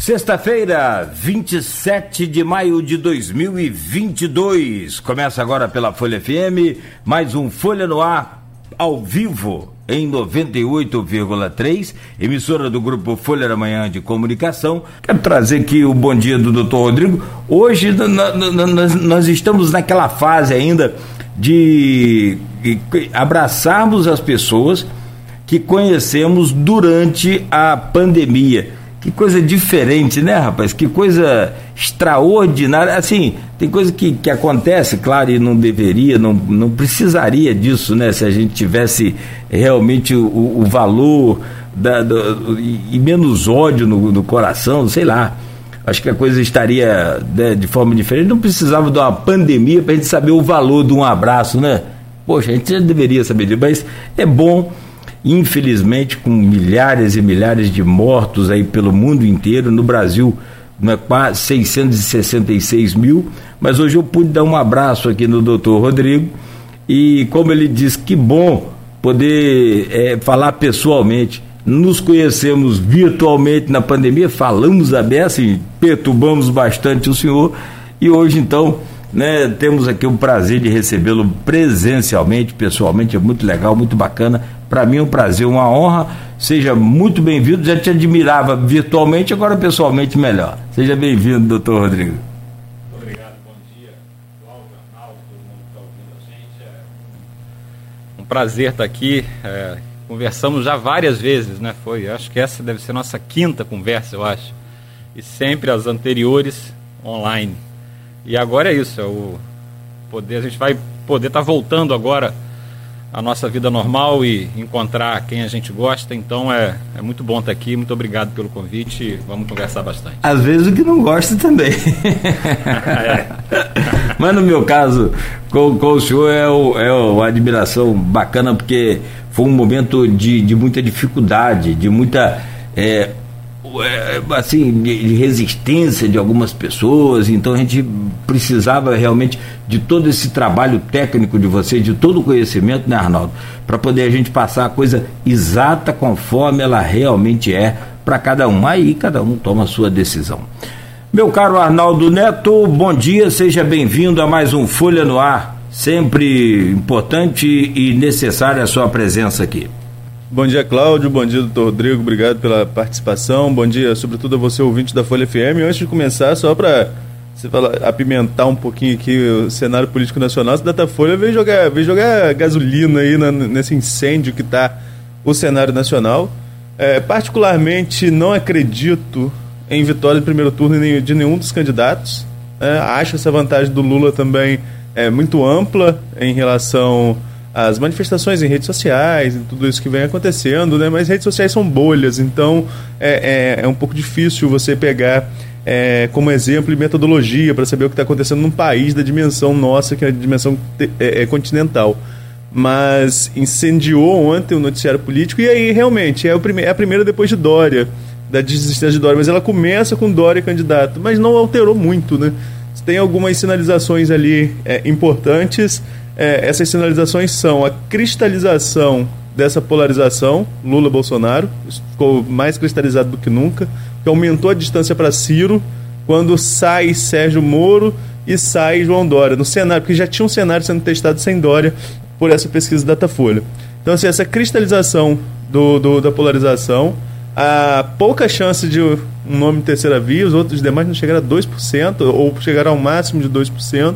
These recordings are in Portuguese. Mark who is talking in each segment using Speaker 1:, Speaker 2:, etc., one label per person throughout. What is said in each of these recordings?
Speaker 1: Sexta-feira, 27 de maio de 2022. Começa agora pela Folha FM, mais um Folha no Ar ao vivo em 98,3, emissora do grupo Folha da Manhã de Comunicação. Quero trazer aqui o bom dia do doutor Rodrigo. Hoje nós, estamos naquela fase ainda de abraçarmos as pessoas que conhecemos durante a pandemia que coisa diferente, né, rapaz? Que coisa extraordinária. Assim, tem coisa que, que acontece, claro, e não deveria, não, não precisaria disso, né? Se a gente tivesse realmente o, o valor da, do, e menos ódio no, no coração, sei lá. Acho que a coisa estaria né, de forma diferente. Não precisava de uma pandemia para a gente saber o valor de um abraço, né? Poxa, a gente já deveria saber disso, mas é bom infelizmente com milhares e milhares de mortos aí pelo mundo inteiro, no Brasil não é quase 666 mil, mas hoje eu pude dar um abraço aqui no doutor Rodrigo. E como ele disse, que bom poder é, falar pessoalmente. Nos conhecemos virtualmente na pandemia, falamos a beça e perturbamos bastante o senhor. E hoje então né, temos aqui o prazer de recebê-lo presencialmente, pessoalmente, é muito legal, muito bacana. Para mim é um prazer, uma honra. Seja muito bem-vindo. Já te admirava virtualmente, agora pessoalmente melhor. Seja bem-vindo, doutor Rodrigo.
Speaker 2: Obrigado, bom dia. A gente. É um prazer estar aqui. É, conversamos já várias vezes, né? Foi, acho que essa deve ser nossa quinta conversa, eu acho. E sempre as anteriores online. E agora é isso, é o poder, a gente vai poder estar tá voltando agora à nossa vida normal e encontrar quem a gente gosta. Então é, é muito bom estar tá aqui. Muito obrigado pelo convite. Vamos conversar bastante.
Speaker 1: Às vezes o que não gosta também. é. Mas no meu caso, com, com o senhor é, o, é uma admiração bacana, porque foi um momento de, de muita dificuldade, de muita é, assim, de resistência de algumas pessoas, então a gente precisava realmente de todo esse trabalho técnico de você, de todo o conhecimento, né, Arnaldo, para poder a gente passar a coisa exata conforme ela realmente é para cada um. Aí cada um toma a sua decisão. Meu caro Arnaldo Neto, bom dia, seja bem-vindo a mais um Folha no Ar. Sempre importante e necessária a sua presença aqui.
Speaker 3: Bom dia, Cláudio. Bom dia, doutor Rodrigo. Obrigado pela participação. Bom dia, sobretudo, a você, ouvinte da Folha FM. Antes de começar, só para você falar, apimentar um pouquinho aqui o cenário político nacional, essa Datafolha veio jogar, veio jogar gasolina aí na, nesse incêndio que está o cenário nacional. É, particularmente, não acredito em vitória de primeiro turno de nenhum dos candidatos. É, acho essa vantagem do Lula também é, muito ampla em relação as manifestações em redes sociais e tudo isso que vem acontecendo, né? Mas redes sociais são bolhas, então é, é, é um pouco difícil você pegar é, como exemplo e metodologia para saber o que está acontecendo num país da dimensão nossa, que é a dimensão é, é, continental. Mas incendiou ontem o noticiário político e aí realmente é, o prime é a primeira depois de Dória, da desistência de Dória, mas ela começa com Dória candidato, mas não alterou muito, né? Tem algumas sinalizações ali é, importantes é, essas sinalizações são a cristalização dessa polarização Lula-Bolsonaro, ficou mais cristalizado do que nunca, que aumentou a distância para Ciro, quando sai Sérgio Moro e sai João Dória, no cenário, porque já tinha um cenário sendo testado sem Dória por essa pesquisa Datafolha. Então, assim, essa cristalização do, do, da polarização, a pouca chance de um nome terceira via, os outros demais não chegaram a 2%, ou chegaram ao máximo de 2%.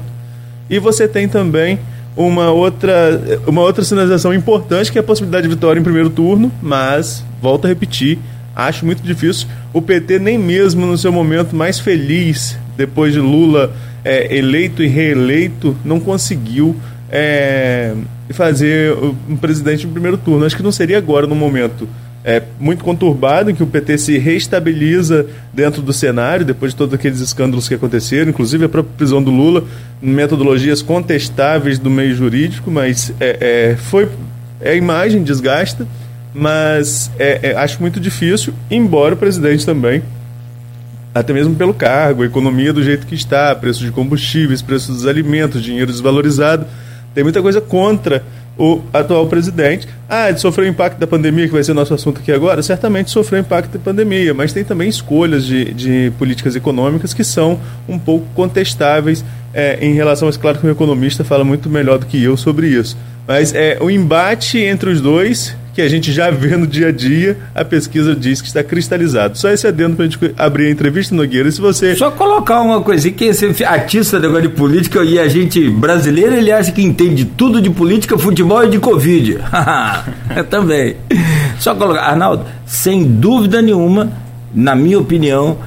Speaker 3: E você tem também uma outra, uma outra sinalização importante, que é a possibilidade de vitória em primeiro turno, mas, volto a repetir, acho muito difícil. O PT, nem mesmo no seu momento mais feliz, depois de Lula é, eleito e reeleito, não conseguiu é, fazer um presidente em primeiro turno. Acho que não seria agora, no momento é, muito conturbado, em que o PT se reestabiliza dentro do cenário, depois de todos aqueles escândalos que aconteceram, inclusive a própria prisão do Lula, metodologias contestáveis do meio jurídico, mas é, é foi é a imagem desgasta, mas é, é, acho muito difícil, embora o presidente também, até mesmo pelo cargo, a economia do jeito que está, preço de combustíveis, preço dos alimentos, dinheiro desvalorizado, tem muita coisa contra o atual presidente. Ah, de sofreu o impacto da pandemia, que vai ser nosso assunto aqui agora, certamente sofreu impacto da pandemia, mas tem também escolhas de, de políticas econômicas que são um pouco contestáveis é, em relação a isso. Claro que um economista fala muito melhor do que eu sobre isso. Mas é, o embate entre os dois que a gente já vê no dia a dia, a pesquisa diz que está cristalizado. Só esse adendo para a gente abrir a entrevista, Nogueira. Se você.
Speaker 1: Só colocar uma coisinha, que esse artista negócio de política e a gente brasileiro, ele acha que entende tudo de política, futebol e de Covid. Eu também. Só colocar. Arnaldo, sem dúvida nenhuma, na minha opinião,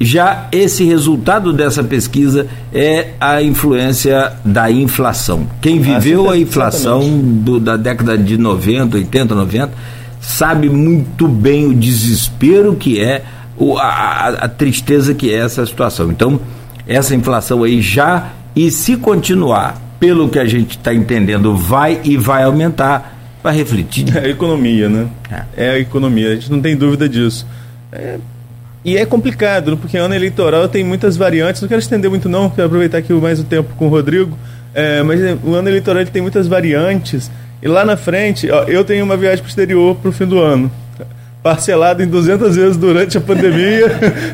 Speaker 1: já esse resultado dessa pesquisa é a influência da inflação. Quem ah, viveu a inflação do, da década de 90, 80, 90, sabe muito bem o desespero que é, o, a, a tristeza que é essa situação. Então, essa inflação aí já, e se continuar, pelo que a gente está entendendo, vai e vai aumentar, vai refletir.
Speaker 3: É a economia, né? É. é a economia, a gente não tem dúvida disso. É, e é complicado, né? porque ano eleitoral tem muitas variantes. Não quero estender muito, não, quero aproveitar aqui mais o tempo com o Rodrigo. É, mas é, o ano eleitoral ele tem muitas variantes. E lá na frente, ó, eu tenho uma viagem para exterior para o fim do ano. Parcelado em 200 vezes durante a pandemia,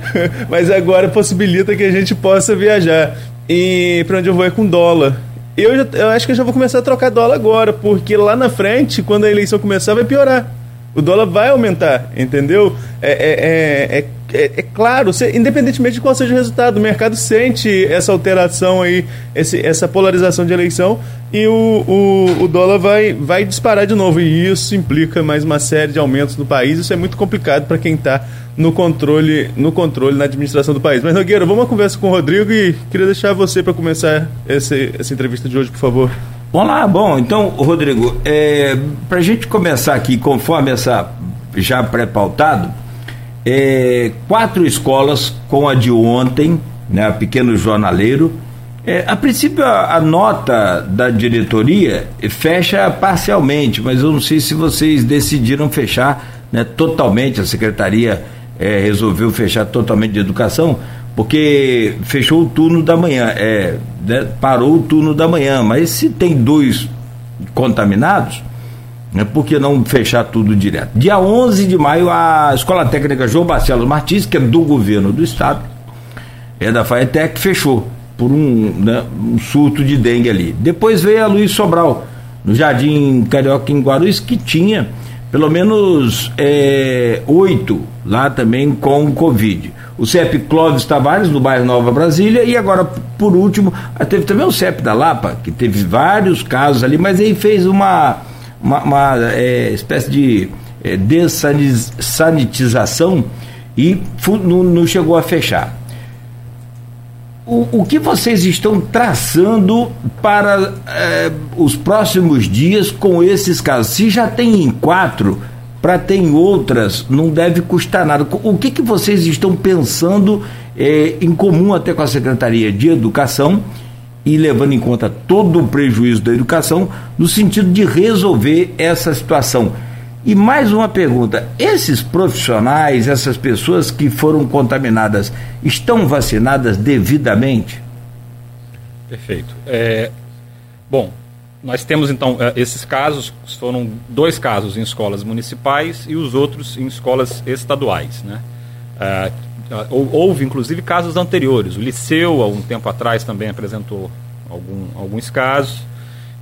Speaker 3: mas agora possibilita que a gente possa viajar. E para onde eu vou é com dólar. Eu, já, eu acho que eu já vou começar a trocar dólar agora, porque lá na frente, quando a eleição começar, vai piorar. O dólar vai aumentar, entendeu? É, é, é, é, é claro, se, independentemente de qual seja o resultado, o mercado sente essa alteração aí, esse, essa polarização de eleição e o, o, o, dólar vai, vai disparar de novo. E isso implica mais uma série de aumentos no país. Isso é muito complicado para quem está no controle, no controle, na administração do país. Mas, Nogueira, vamos uma conversa com o Rodrigo e queria deixar você para começar essa, essa entrevista de hoje, por favor.
Speaker 1: Vamos lá, bom, então, Rodrigo, é, para a gente começar aqui, conforme essa já pré-pautado, é, quatro escolas com a de ontem, né, a Pequeno Jornaleiro. É, a princípio, a, a, nota da diretoria fecha parcialmente, mas eu não sei se vocês decidiram fechar né, totalmente, a secretaria é, resolveu fechar totalmente de educação porque fechou o turno da manhã, é, né, parou o turno da manhã, mas se tem dois contaminados, né, por que não fechar tudo direto? Dia 11 de maio, a Escola Técnica João Barcelos Martins, que é do governo do estado, é da FAETEC, fechou por um, né, um surto de dengue ali. Depois veio a Luiz Sobral, no Jardim Carioca em Guarulhos, que tinha pelo menos é, oito lá também com Covid o CEP Clóvis Tavares, no bairro Nova Brasília, e agora, por último, teve também o CEP da Lapa, que teve vários casos ali, mas aí fez uma, uma, uma é, espécie de é, dessanitização e não, não chegou a fechar. O, o, que vocês estão traçando para é, os próximos dias com esses casos? Se já tem em quatro, para ter outras não deve custar nada. O que, que vocês estão pensando é, em comum até com a Secretaria de Educação e levando em conta todo o prejuízo da educação no sentido de resolver essa situação? E mais uma pergunta: esses profissionais, essas pessoas que foram contaminadas, estão vacinadas devidamente?
Speaker 2: Perfeito. É, bom, nós temos então eh, esses casos, foram dois casos em escolas municipais e os outros em escolas estaduais. Né? Uh, houve inclusive casos anteriores. O Liceu, há um tempo atrás, também apresentou algum, alguns casos.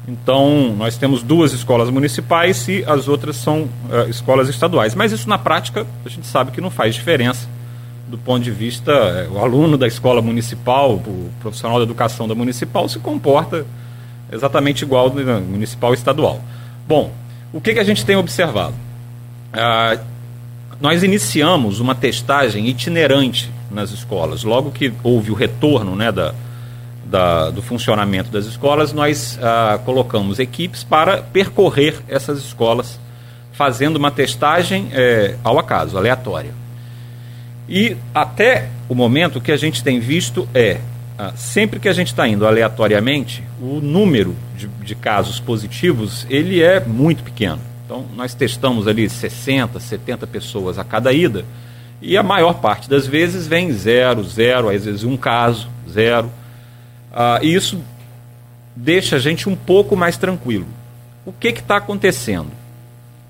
Speaker 2: Então, nós temos duas escolas municipais e as outras são escolas estaduais. Mas isso, na prática, a gente sabe que não faz diferença do ponto de vista. O aluno da escola municipal, o profissional da educação da municipal, se comporta exatamente igual municipal e estadual. Bom, o que, que a gente tem observado? Ah, nós iniciamos uma testagem itinerante nas escolas. Logo que houve o retorno né, da, da, do funcionamento das escolas, nós ah, colocamos equipes para percorrer essas escolas, fazendo uma testagem é, ao acaso, aleatória. E até o momento o que a gente tem visto é ah, sempre que a gente está indo aleatoriamente, o número de, de, casos positivos ele é muito pequeno. Então, nós testamos ali 60, 70 pessoas a cada ida e a maior parte das vezes vem zero, zero, às vezes um caso, zero. Ah, e isso deixa a gente um pouco mais tranquilo. O que está acontecendo?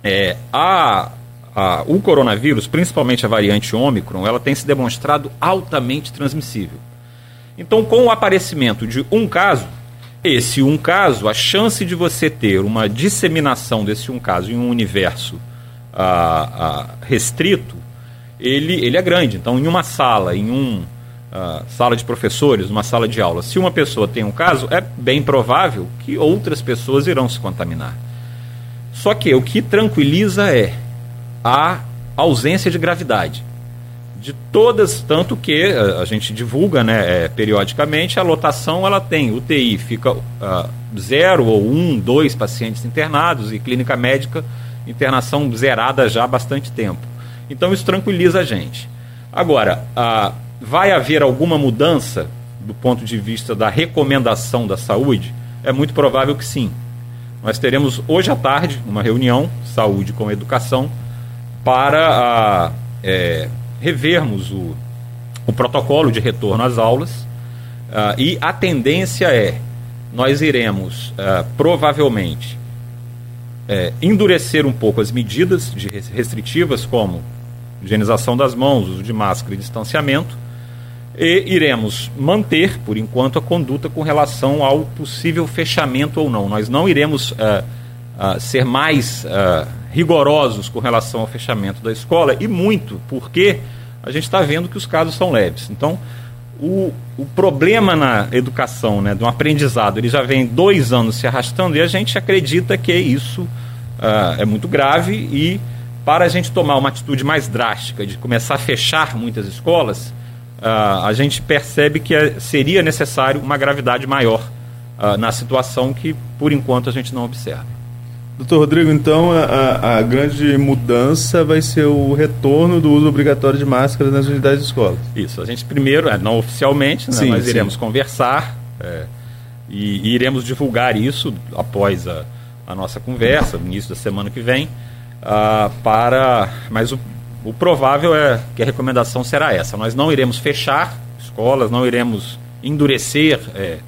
Speaker 2: É, a, a, o coronavírus, principalmente a variante Ômicron, ela tem se demonstrado altamente transmissível. Então, com o aparecimento de um caso, esse um caso, a chance de você ter uma disseminação desse um caso em um universo ah, ah, restrito, ele, ele é grande. Então, em uma sala, em um uh, sala de professores, uma sala de aula, se uma pessoa tem um caso, é bem provável que outras pessoas irão se contaminar. Só que o que tranquiliza é a ausência de gravidade. De todas, tanto que a, a gente divulga né, é, periodicamente, a lotação ela tem UTI, fica uh, zero ou um, dois pacientes internados e clínica médica, internação zerada já há bastante tempo. Então isso tranquiliza a gente. Agora, uh, vai haver alguma mudança do ponto de vista da recomendação da saúde? É muito provável que sim. Nós teremos hoje à tarde uma reunião, saúde com educação, para a, é, revermos o, o protocolo de retorno às aulas. Uh, e a tendência é, nós iremos uh, provavelmente é, endurecer um pouco as medidas restritivas, como higienização das mãos, uso de máscara e distanciamento, e iremos manter, por enquanto, a conduta com relação ao possível fechamento ou não. Nós não iremos uh, uh, ser mais uh, rigorosos com relação ao fechamento da escola, e muito porque a gente está vendo que os casos são leves. Então, o, o problema na educação, né, do aprendizado, ele já vem dois anos se arrastando e a gente acredita que isso é muito grave e para a gente tomar uma atitude mais drástica de começar a fechar muitas escolas, uh, a gente percebe que é, seria necessário uma gravidade maior uh, na situação que, por enquanto, a gente não observa.
Speaker 3: Doutor Rodrigo, então a, a, grande mudança vai ser o retorno do uso obrigatório de máscaras nas unidades de escola.
Speaker 2: Isso, a gente primeiro, é, não oficialmente, né, sim, nós sim. iremos conversar é, e, e, iremos divulgar isso após a, a nossa conversa, no início da semana que vem, uh, para. Mas o, o provável é que a recomendação será essa. Nós não iremos fechar escolas, não iremos endurecer é,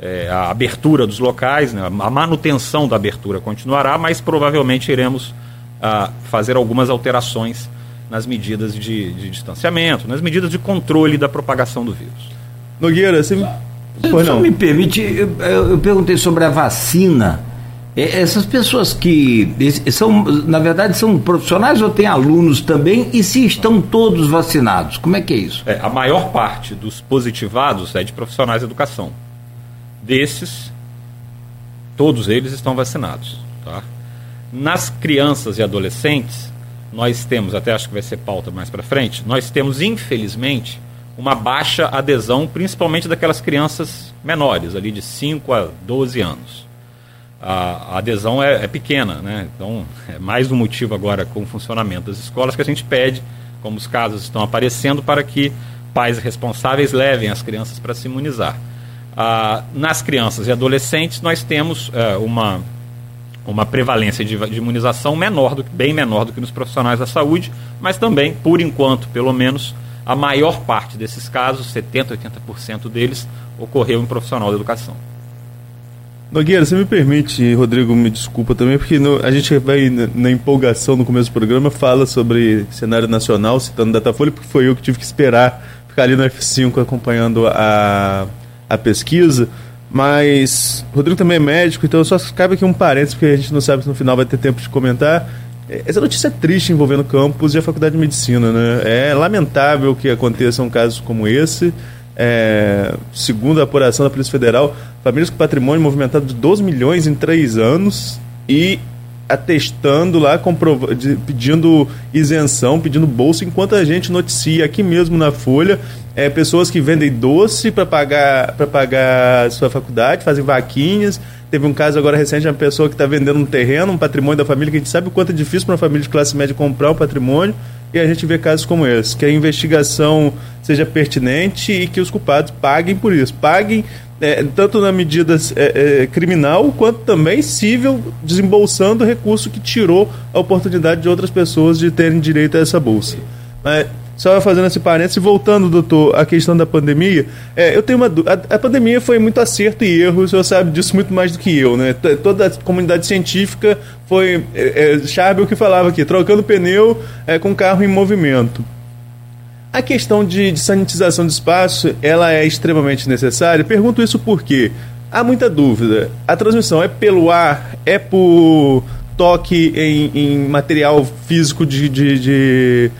Speaker 2: é, a abertura dos locais, né? a manutenção da abertura continuará, mas provavelmente iremos ah, fazer algumas alterações nas medidas de, de, distanciamento, nas medidas de controle da propagação do vírus.
Speaker 1: Nogueira, você me... Só me permite, eu, eu perguntei sobre a vacina. É, essas pessoas que são, na verdade, são profissionais ou têm alunos também? E se estão todos vacinados? Como é que é isso?
Speaker 2: É, a maior parte dos positivados é de profissionais de educação. Desses, todos eles estão vacinados. Tá? Nas crianças e adolescentes, nós temos, até acho que vai ser pauta mais para frente, nós temos, infelizmente, uma baixa adesão, principalmente daquelas crianças menores, ali de 5 a 12 anos a, adesão é, é, pequena, né? Então, é mais um motivo agora com o funcionamento das escolas que a gente pede, como os casos estão aparecendo, para que pais responsáveis levem as crianças para se imunizar. Ah, nas crianças e adolescentes, nós temos é, uma, uma prevalência de, de imunização menor, do, bem menor do que nos profissionais da saúde, mas também, por enquanto, pelo menos, a maior parte desses casos, 70%, 80% deles, ocorreu em profissional da educação.
Speaker 3: Nogueira, você me permite, Rodrigo, me desculpa também, porque no, a gente vai na, na, empolgação no começo do programa, fala sobre cenário nacional, citando Datafolha, porque foi eu que tive que esperar ficar ali no F5 acompanhando a, a pesquisa. Mas Rodrigo também é médico, então só cabe aqui um parênteses, porque a gente não sabe se no final vai ter tempo de comentar. É, essa notícia é triste envolvendo campus e a Faculdade de Medicina, né? É lamentável que aconteçam casos como esse. É, segundo a apuração da Polícia Federal, famílias com patrimônio movimentado de 12 milhões em três anos e atestando lá, comprova pedindo isenção, pedindo bolsa, enquanto a gente noticia aqui mesmo na Folha é, pessoas que vendem doce para pagar para pagar sua faculdade, fazem vaquinhas. Teve um caso agora recente de uma pessoa que está vendendo um terreno, um patrimônio da família, que a gente sabe o quanto é difícil para uma família de classe média comprar um patrimônio e a gente vê casos como esse, que a investigação seja pertinente e que os culpados paguem por isso. Paguem é, tanto na medida é, é, criminal quanto também civil, desembolsando recurso que tirou a oportunidade de outras pessoas de terem direito a essa bolsa. Mas Só fazendo esse parênteses, voltando, doutor, à questão da pandemia, é, eu tenho uma a, a, pandemia foi muito acerto e erro, o senhor sabe disso muito mais do que eu, né? Toda a comunidade científica foi. É, é, Chave o que falava aqui, trocando pneu é, com carro em movimento. A questão de, de sanitização de espaço, ela é extremamente necessária. Pergunto isso porque há muita dúvida. A transmissão é pelo ar, é por toque em, em material físico de, de, de,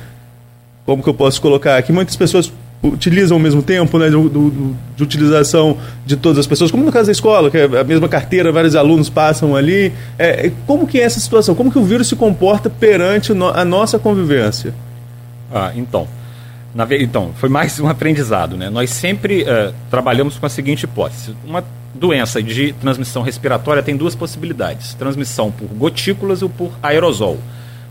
Speaker 3: Como que eu posso colocar aqui? Muitas pessoas utilizam ao mesmo tempo, né, do, do, de utilização de todas as pessoas, como no caso da escola, que é a mesma carteira, vários alunos passam ali. É, como que é essa situação? Como que o vírus se comporta perante a nossa convivência?
Speaker 2: Ah, então, então, foi mais um aprendizado. Né? Nós sempre uh, trabalhamos com a seguinte hipótese: uma doença de transmissão respiratória tem duas possibilidades: transmissão por gotículas ou por aerosol.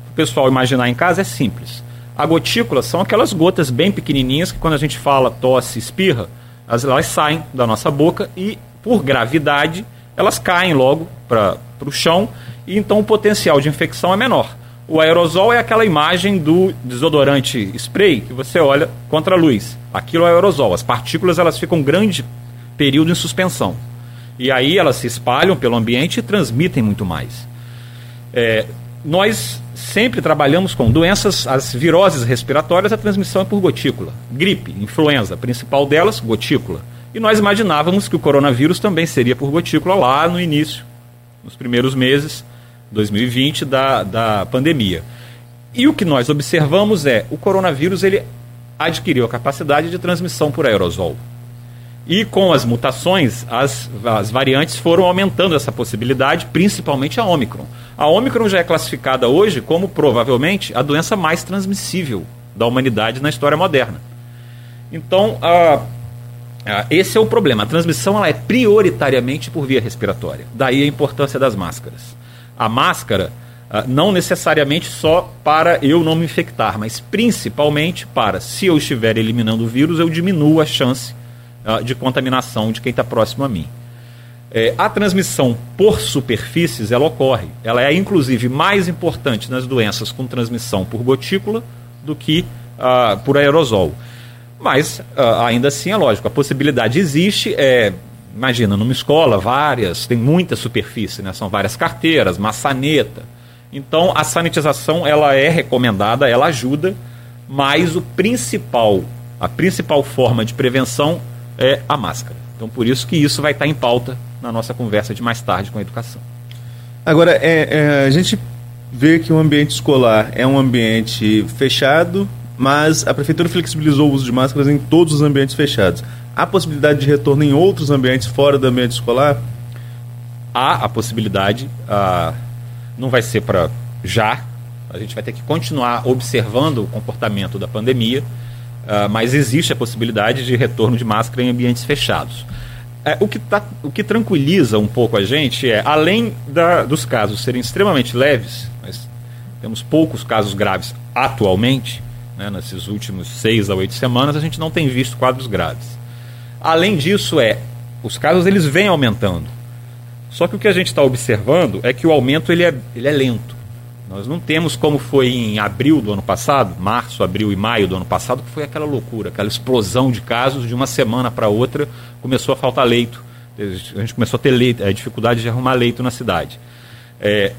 Speaker 2: O pessoal imaginar em casa é simples. A gotícula são aquelas gotas bem pequenininhas que, quando a gente fala tosse, espirra, elas, saem da nossa boca e, por gravidade, elas caem logo para o chão e então o potencial de infecção é menor. O aerosol é aquela imagem do desodorante spray que você olha contra a luz. Aquilo é aerosol. As partículas elas ficam um grande período em suspensão. E aí elas se espalham pelo ambiente e transmitem muito mais. É, nós sempre trabalhamos com doenças, as viroses respiratórias, a transmissão é por gotícula. Gripe, influenza, principal delas, gotícula. E nós imaginávamos que o coronavírus também seria por gotícula lá no início, nos primeiros meses 2020 da, da pandemia. E o que nós observamos é o coronavírus ele adquiriu a capacidade de transmissão por aerosol. E com as mutações, as, as variantes foram aumentando essa possibilidade, principalmente a Omicron. A Omicron já é classificada hoje como provavelmente a doença mais transmissível da humanidade na história moderna. Então, a, a, esse é o problema. A transmissão ela é prioritariamente por via respiratória. Daí a importância das máscaras a máscara uh, não necessariamente só para eu não me infectar, mas principalmente para, se eu estiver eliminando o vírus, eu diminuo a chance uh, de contaminação de quem está próximo a mim. É, a transmissão por superfícies ela ocorre. Ela é inclusive mais importante nas doenças com transmissão por gotícula do que uh, por aerosol. Mas ainda assim é lógico, a possibilidade existe. É, imagina, numa escola, várias, tem muita superfície, né? São várias carteiras, maçaneta. Então, a sanitização, ela é recomendada, ela ajuda, mas o principal, a principal forma de prevenção é a máscara. Então, por isso que isso vai estar em pauta na nossa conversa de mais tarde com a educação.
Speaker 3: Agora, é, é, a gente vê que o ambiente escolar é um ambiente fechado, mas a prefeitura flexibilizou o uso de máscaras em todos os ambientes fechados. Há possibilidade de retorno em outros ambientes fora do ambiente escolar?
Speaker 2: Há a possibilidade, ah, não vai ser para já, a gente vai ter que continuar observando o comportamento da pandemia, ah, mas existe a possibilidade de retorno de máscara em ambientes fechados. É, o, que tá, o que tranquiliza um pouco a gente é, além da, dos casos serem extremamente leves, temos poucos casos graves atualmente, né, nesses últimos seis a oito semanas, a gente não tem visto quadros graves. Além disso, é os casos eles vêm aumentando. Só que o que a gente está observando é que o aumento ele é, ele é lento. Nós não temos como foi em abril do ano passado, março, abril e maio do ano passado, que foi aquela loucura, aquela explosão de casos de uma semana para outra, começou a faltar leito. A gente começou a ter leito, a dificuldade de arrumar leito na cidade. É,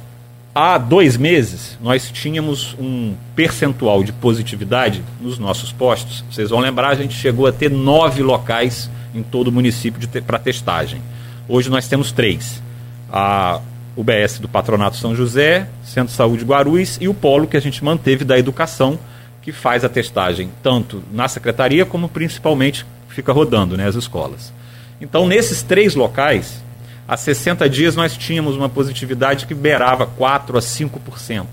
Speaker 2: há dois meses, nós tínhamos um percentual de positividade nos nossos postos. Vocês vão lembrar, a gente chegou a ter nove locais em todo o município te para testagem. Hoje nós temos três. A UBS do Patronato São José, Centro de Saúde Guarulhos e o polo que a gente manteve da educação, que faz a testagem tanto na secretaria como principalmente fica rodando né, as escolas. Então, nesses três locais, há 60 dias nós tínhamos uma positividade que beirava 4 a 5%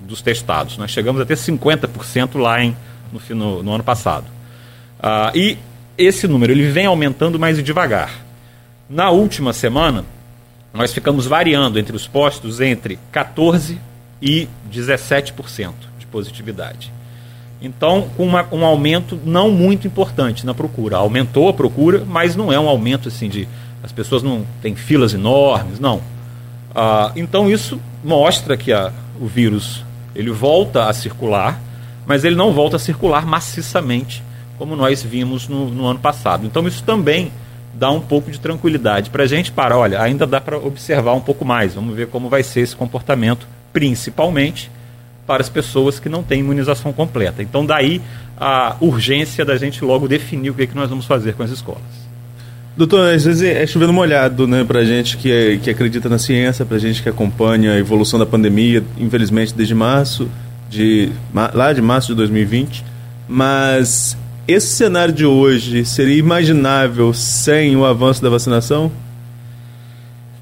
Speaker 2: dos testados. Nós chegamos a ter 50% lá em, no, no, no ano passado. Uh, e esse número ele vem aumentando mais devagar. Na última semana, nós ficamos variando entre os postos entre 14% e 17% de positividade. Então, com uma, um aumento não muito importante na procura. Aumentou a procura, mas não é um aumento assim de. As pessoas não têm filas enormes, não. Ah, então, isso mostra que a, o vírus ele volta a circular mas ele não volta a circular maciçamente como nós vimos no, no ano passado. Então isso também dá um pouco de tranquilidade para a gente para, olha, ainda dá para observar um pouco mais, vamos ver como vai ser esse comportamento, principalmente para as pessoas que não têm imunização completa. Então daí a urgência da gente logo definir o que, é que nós vamos fazer com as escolas.
Speaker 3: Doutor, às vezes é chovendo molhado, né, pra gente que, é, que acredita na ciência, pra gente que acompanha a evolução da pandemia, infelizmente desde março, de, lá de março de 2020, mas esse cenário de hoje seria imaginável sem o avanço da vacinação?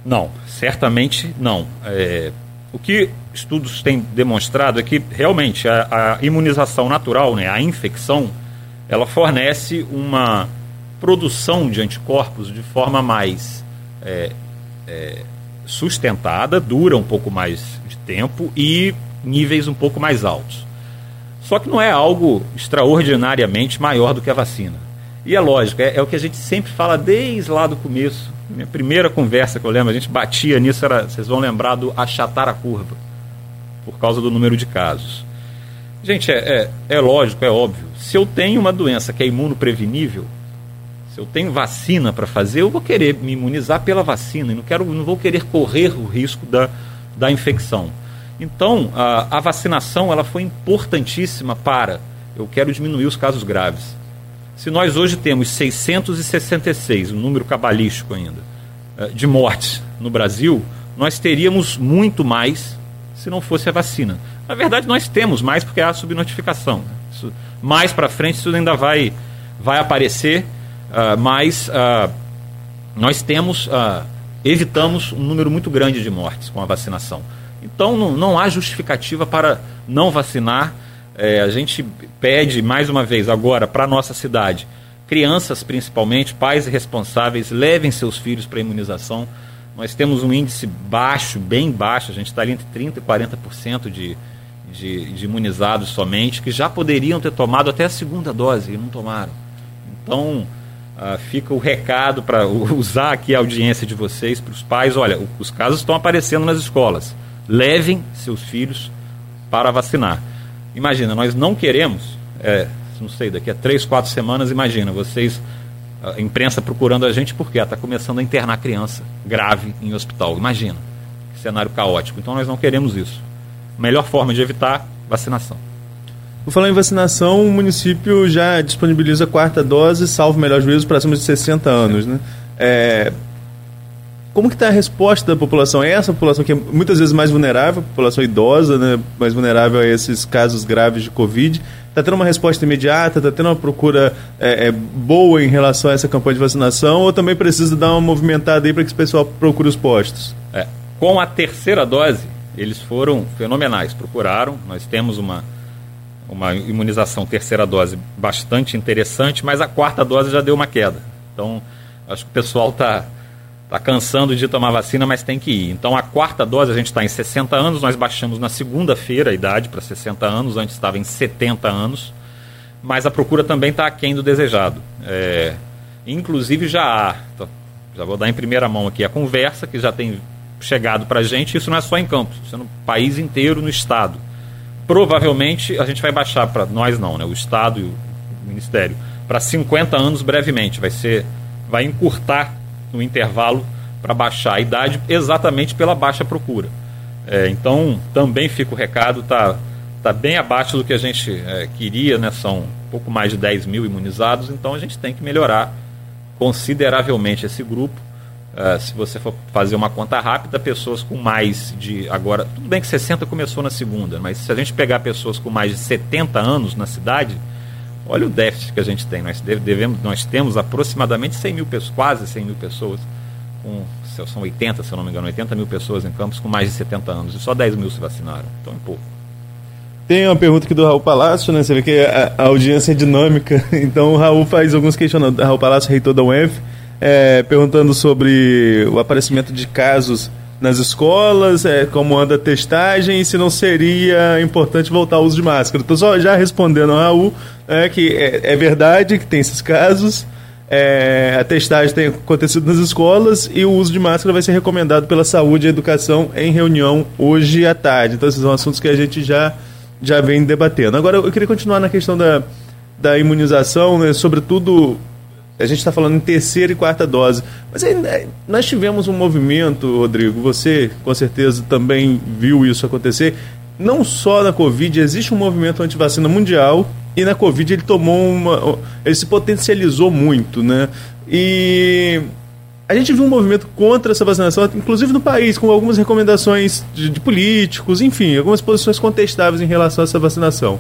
Speaker 2: Não, certamente não. É, o que estudos têm demonstrado é que realmente a, a imunização natural, né, a infecção, ela fornece uma produção de anticorpos de forma mais é, é, sustentada, dura um pouco mais de tempo e níveis um pouco mais altos. Só que não é algo extraordinariamente maior do que a vacina. E é lógico, é, é, o que a gente sempre fala desde lá do começo. Minha primeira conversa que eu lembro, a gente batia nisso, era, vocês vão lembrar do achatar a curva, por causa do número de casos. Gente, é, é, é lógico, é óbvio. Se eu tenho uma doença que é imunoprevenível, se eu tenho vacina para fazer, eu vou querer me imunizar pela vacina e não, quero, não vou querer correr o risco da, da infecção. Então, a, a vacinação ela foi importantíssima para, eu quero diminuir os casos graves. Se nós hoje temos 666, um número cabalístico ainda, eh, de mortes no Brasil, nós teríamos muito mais se não fosse a vacina. Na verdade, nós temos mais porque há subnotificação. Isso, mais para frente isso ainda vai, vai aparecer, uh, mas uh, nós temos, uh, evitamos um número muito grande de mortes com a vacinação. Então não, não há justificativa para não vacinar. É, a gente pede mais uma vez agora para a nossa cidade, crianças principalmente, pais responsáveis, levem seus filhos para a imunização. Nós temos um índice baixo, bem baixo, a gente está ali entre 30% e 40% de, de, de imunizados somente, que já poderiam ter tomado até a segunda dose e não tomaram. Então, Uh, fica o recado para usar aqui a audiência de vocês, para os pais. Olha, os casos estão aparecendo nas escolas levem seus filhos para vacinar. Imagina, nós não queremos, é, não sei, daqui a três, quatro semanas, imagina, vocês, a imprensa procurando a gente porque está começando a internar criança grave em hospital. Imagina, que cenário caótico. Então nós não queremos isso. Melhor forma de evitar, vacinação.
Speaker 3: Vou falar em vacinação, o município já disponibiliza a quarta dose, salvo melhor juízo, para cima de 60 anos. Né? É, como que está a resposta da população? É essa população que é muitas vezes mais vulnerável, população idosa, né, mais vulnerável a esses casos graves de Covid, está tendo uma resposta imediata, está tendo uma procura é, é, boa em relação a essa campanha de vacinação, ou também precisa dar uma movimentada aí para que esse pessoal procure os postos?
Speaker 2: É, com a terceira dose, eles foram fenomenais, procuraram, nós temos uma, uma imunização terceira dose bastante interessante, mas a quarta dose já deu uma queda. Então, acho que o pessoal está está cansando de tomar vacina, mas tem que ir. Então a quarta dose a gente está em 60 anos, nós baixamos na segunda-feira a idade para 60 anos, antes estava em 70 anos, mas a procura também está aquém do desejado. É, inclusive já há, já vou dar em primeira mão aqui a conversa que já tem chegado para a gente, isso não é só em Campos, isso é no país inteiro, no Estado. Provavelmente a gente vai baixar para nós não, né, o Estado e o Ministério, para 50 anos brevemente, vai ser, vai encurtar no intervalo para baixar a idade, exatamente pela baixa procura. É, então, também fica o recado, está tá bem abaixo do que a gente é, queria, né? são pouco mais de 10 mil imunizados, então a gente tem que melhorar consideravelmente esse grupo. É, se você for fazer uma conta rápida, pessoas com mais de. Agora, tudo bem que 60 começou na segunda, mas se a gente pegar pessoas com mais de 70 anos na cidade, Olha o déficit que a gente tem. Nós, devemos, nós temos aproximadamente 100 mil pessoas, quase 100 mil pessoas, com, são 80, se eu não me engano, 80 mil pessoas em campos com mais de 70 anos. E só 10 mil se vacinaram. Então é pouco.
Speaker 3: Tem uma pergunta aqui do Raul Palácio, né? Você vê que a, a audiência é dinâmica. Então o Raul faz alguns questionamentos. Raul Palácio, reitor da UENF, é, perguntando sobre o aparecimento de casos nas escolas, é, como anda a testagem se não seria importante voltar ao uso de máscara. Estou só já respondendo ao Raul é, que é, é verdade que tem esses casos, é, a testagem tem acontecido nas escolas e o uso de máscara vai ser recomendado pela saúde e educação em reunião hoje à tarde. Então, esses são assuntos que a gente já, já vem debatendo. Agora, eu queria continuar na questão da, da imunização, né, sobretudo a gente está falando em terceira e quarta dose. Mas aí, né, nós tivemos um movimento, Rodrigo, você com certeza também viu isso acontecer. Não só na Covid, existe um movimento anti-vacina mundial e na Covid ele tomou uma. ele se potencializou muito, né? E a gente viu um movimento contra essa vacinação, inclusive no país, com algumas recomendações de, de políticos, enfim, algumas posições contestáveis em relação a essa vacinação.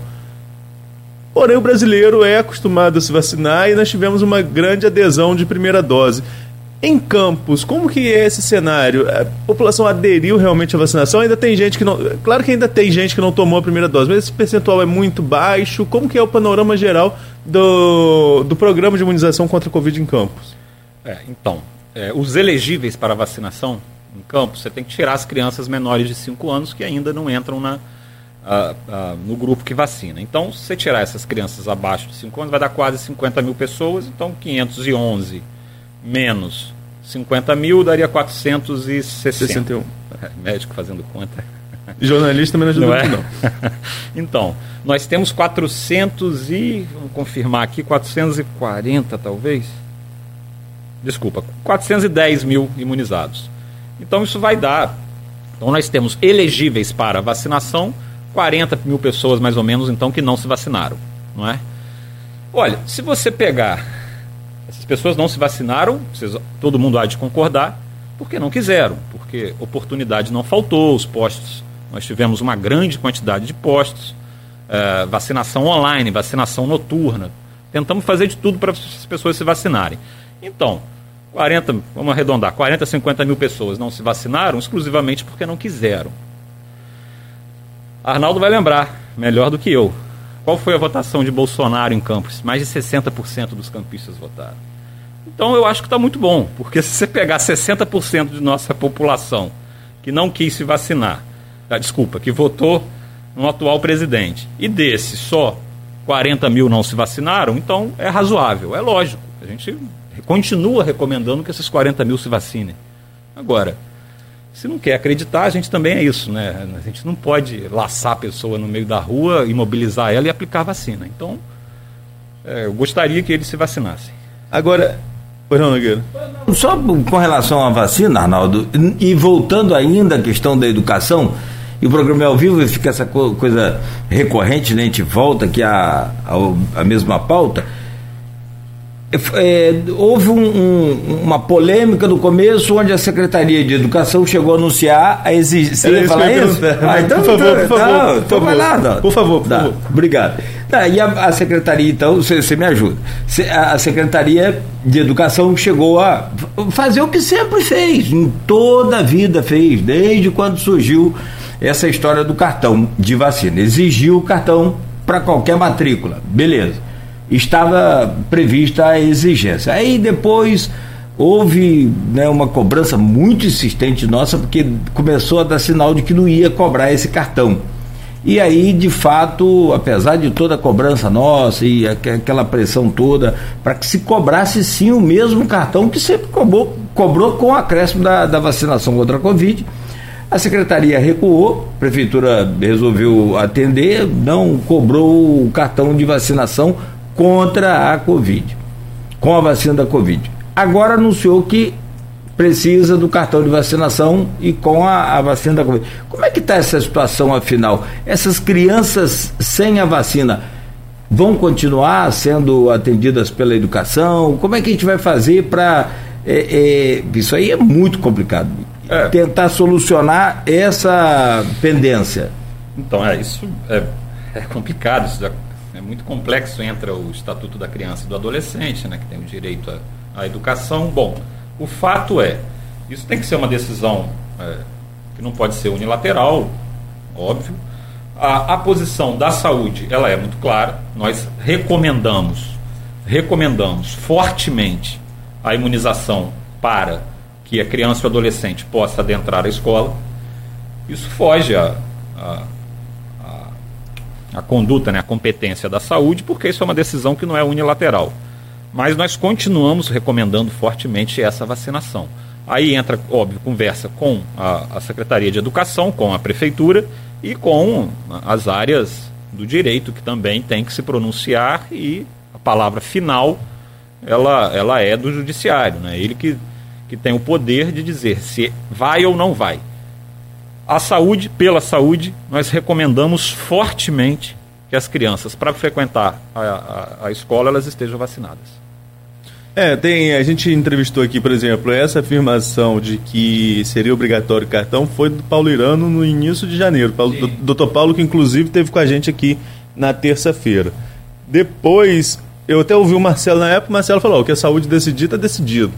Speaker 3: Porém, o brasileiro é acostumado a se vacinar e nós tivemos uma grande adesão de primeira dose. Em Campos, como que é esse cenário? A população aderiu realmente à vacinação? Ainda tem gente que não. Claro que ainda tem gente que não tomou a primeira dose, mas esse percentual é muito baixo. Como que é o panorama geral do, do programa de imunização contra a Covid em Campos?
Speaker 2: É, então, é, os elegíveis para vacinação em Campos, você tem que tirar as crianças menores de 5 anos que ainda não entram na, no grupo que vacina. Então, se você tirar essas crianças abaixo de 5 anos, vai dar quase 50 mil pessoas. Então, 511 menos 50 mil daria 460. 61. É, médico fazendo conta.
Speaker 3: Jornalista ajuda não. É?
Speaker 2: não. então, nós temos 400 e. Vamos confirmar aqui, 440 talvez. Desculpa, 410 mil imunizados. Então, isso vai dar. Então, nós temos elegíveis para vacinação 40 mil pessoas mais ou menos, então, que não se vacinaram, não é? Olha, se você pegar essas pessoas não se vacinaram, vocês, todo mundo há de concordar, porque não quiseram, porque oportunidade não faltou, os postos, nós tivemos uma grande quantidade de postos, é, vacinação online, vacinação noturna, tentamos fazer de tudo para as pessoas se vacinarem. Então, 40, vamos arredondar, 40, 50 mil pessoas não se vacinaram exclusivamente porque não quiseram. Arnaldo vai lembrar, melhor do que eu. Qual foi a votação de Bolsonaro em Campos? Mais de 60% dos campistas votaram. Então eu acho que está muito bom, porque se você pegar 60% de nossa população que não quis se vacinar, ah, desculpa, que votou no atual presidente, e desse só 40 mil não se vacinaram, então é razoável, é lógico. A gente continua recomendando que esses 40 mil se vacinem. Agora, se não quer acreditar, a gente também é isso, né? A gente não pode laçar a pessoa no meio da rua, imobilizar ela e aplicar a vacina. Então, é, eu gostaria que eles se vacinassem.
Speaker 3: Agora, não, Nogueira.
Speaker 1: Só com relação à vacina, Arnaldo, e voltando ainda à questão da educação, e o programa é ao vivo e fica essa coisa recorrente, né? a gente volta aqui à, à, à mesma pauta é, houve um, um, uma polêmica no começo onde a Secretaria de Educação chegou a anunciar a exigência. Você ia falar isso?
Speaker 3: Ah, então, por favor, por favor. Não, por favor. Lá, não.
Speaker 1: por favor, por tá, favor. Obrigado. Tá, e a, a, Secretaria, então, você me ajuda. A Secretaria de Educação chegou a fazer o que sempre fez, em toda a vida fez, desde quando surgiu essa história do cartão de vacina. Exigiu o cartão para qualquer matrícula. Beleza estava prevista a exigência. Aí depois houve né, uma cobrança muito insistente nossa, porque começou a dar sinal de que não ia cobrar esse cartão. E aí, de fato, apesar de toda a cobrança nossa e aquela pressão toda, para que se cobrasse sim o mesmo cartão que sempre cobrou, cobrou com o acréscimo da, da vacinação contra a Covid, a secretaria recuou, a prefeitura resolveu atender, não cobrou o cartão de vacinação contra a Covid, com a vacina da Covid. Agora anunciou que precisa do cartão de vacinação e com a, a vacina da Covid. Como é que está essa situação afinal? Essas crianças sem a vacina vão continuar sendo atendidas pela educação? Como é que a gente vai fazer para. É, é, isso aí é muito complicado. É. Tentar solucionar essa pendência.
Speaker 2: Então, é, isso é, é complicado. Isso é muito complexo entra o Estatuto da Criança e do Adolescente, né, que tem o direito à, à educação. Bom, o fato é, isso tem que ser uma decisão é, que não pode ser unilateral, óbvio. A, a posição da saúde, ela é muito clara. Nós recomendamos, recomendamos fortemente a imunização para que a criança e o adolescente possa adentrar a escola. Isso foge a, a a conduta, né, a competência da saúde, porque isso é uma decisão que não é unilateral. Mas nós continuamos recomendando fortemente essa vacinação. Aí entra, óbvio, conversa com a, a Secretaria de Educação, com a Prefeitura e com as áreas do direito que também tem que se pronunciar e a palavra final ela, ela é do judiciário, né? Ele que, que tem o poder de dizer se vai ou não vai. A saúde, pela saúde, nós recomendamos fortemente que as crianças, para frequentar a, a, a escola, elas estejam vacinadas.
Speaker 3: É, tem, a gente entrevistou aqui, por exemplo, essa afirmação de que seria obrigatório o cartão foi do Paulo Irano no início de janeiro. Paulo, do, doutor Paulo, que inclusive teve com a gente aqui na terça-feira. Depois, eu até ouvi o Marcelo na época, o Marcelo falou: o que a saúde decidir, está decidido.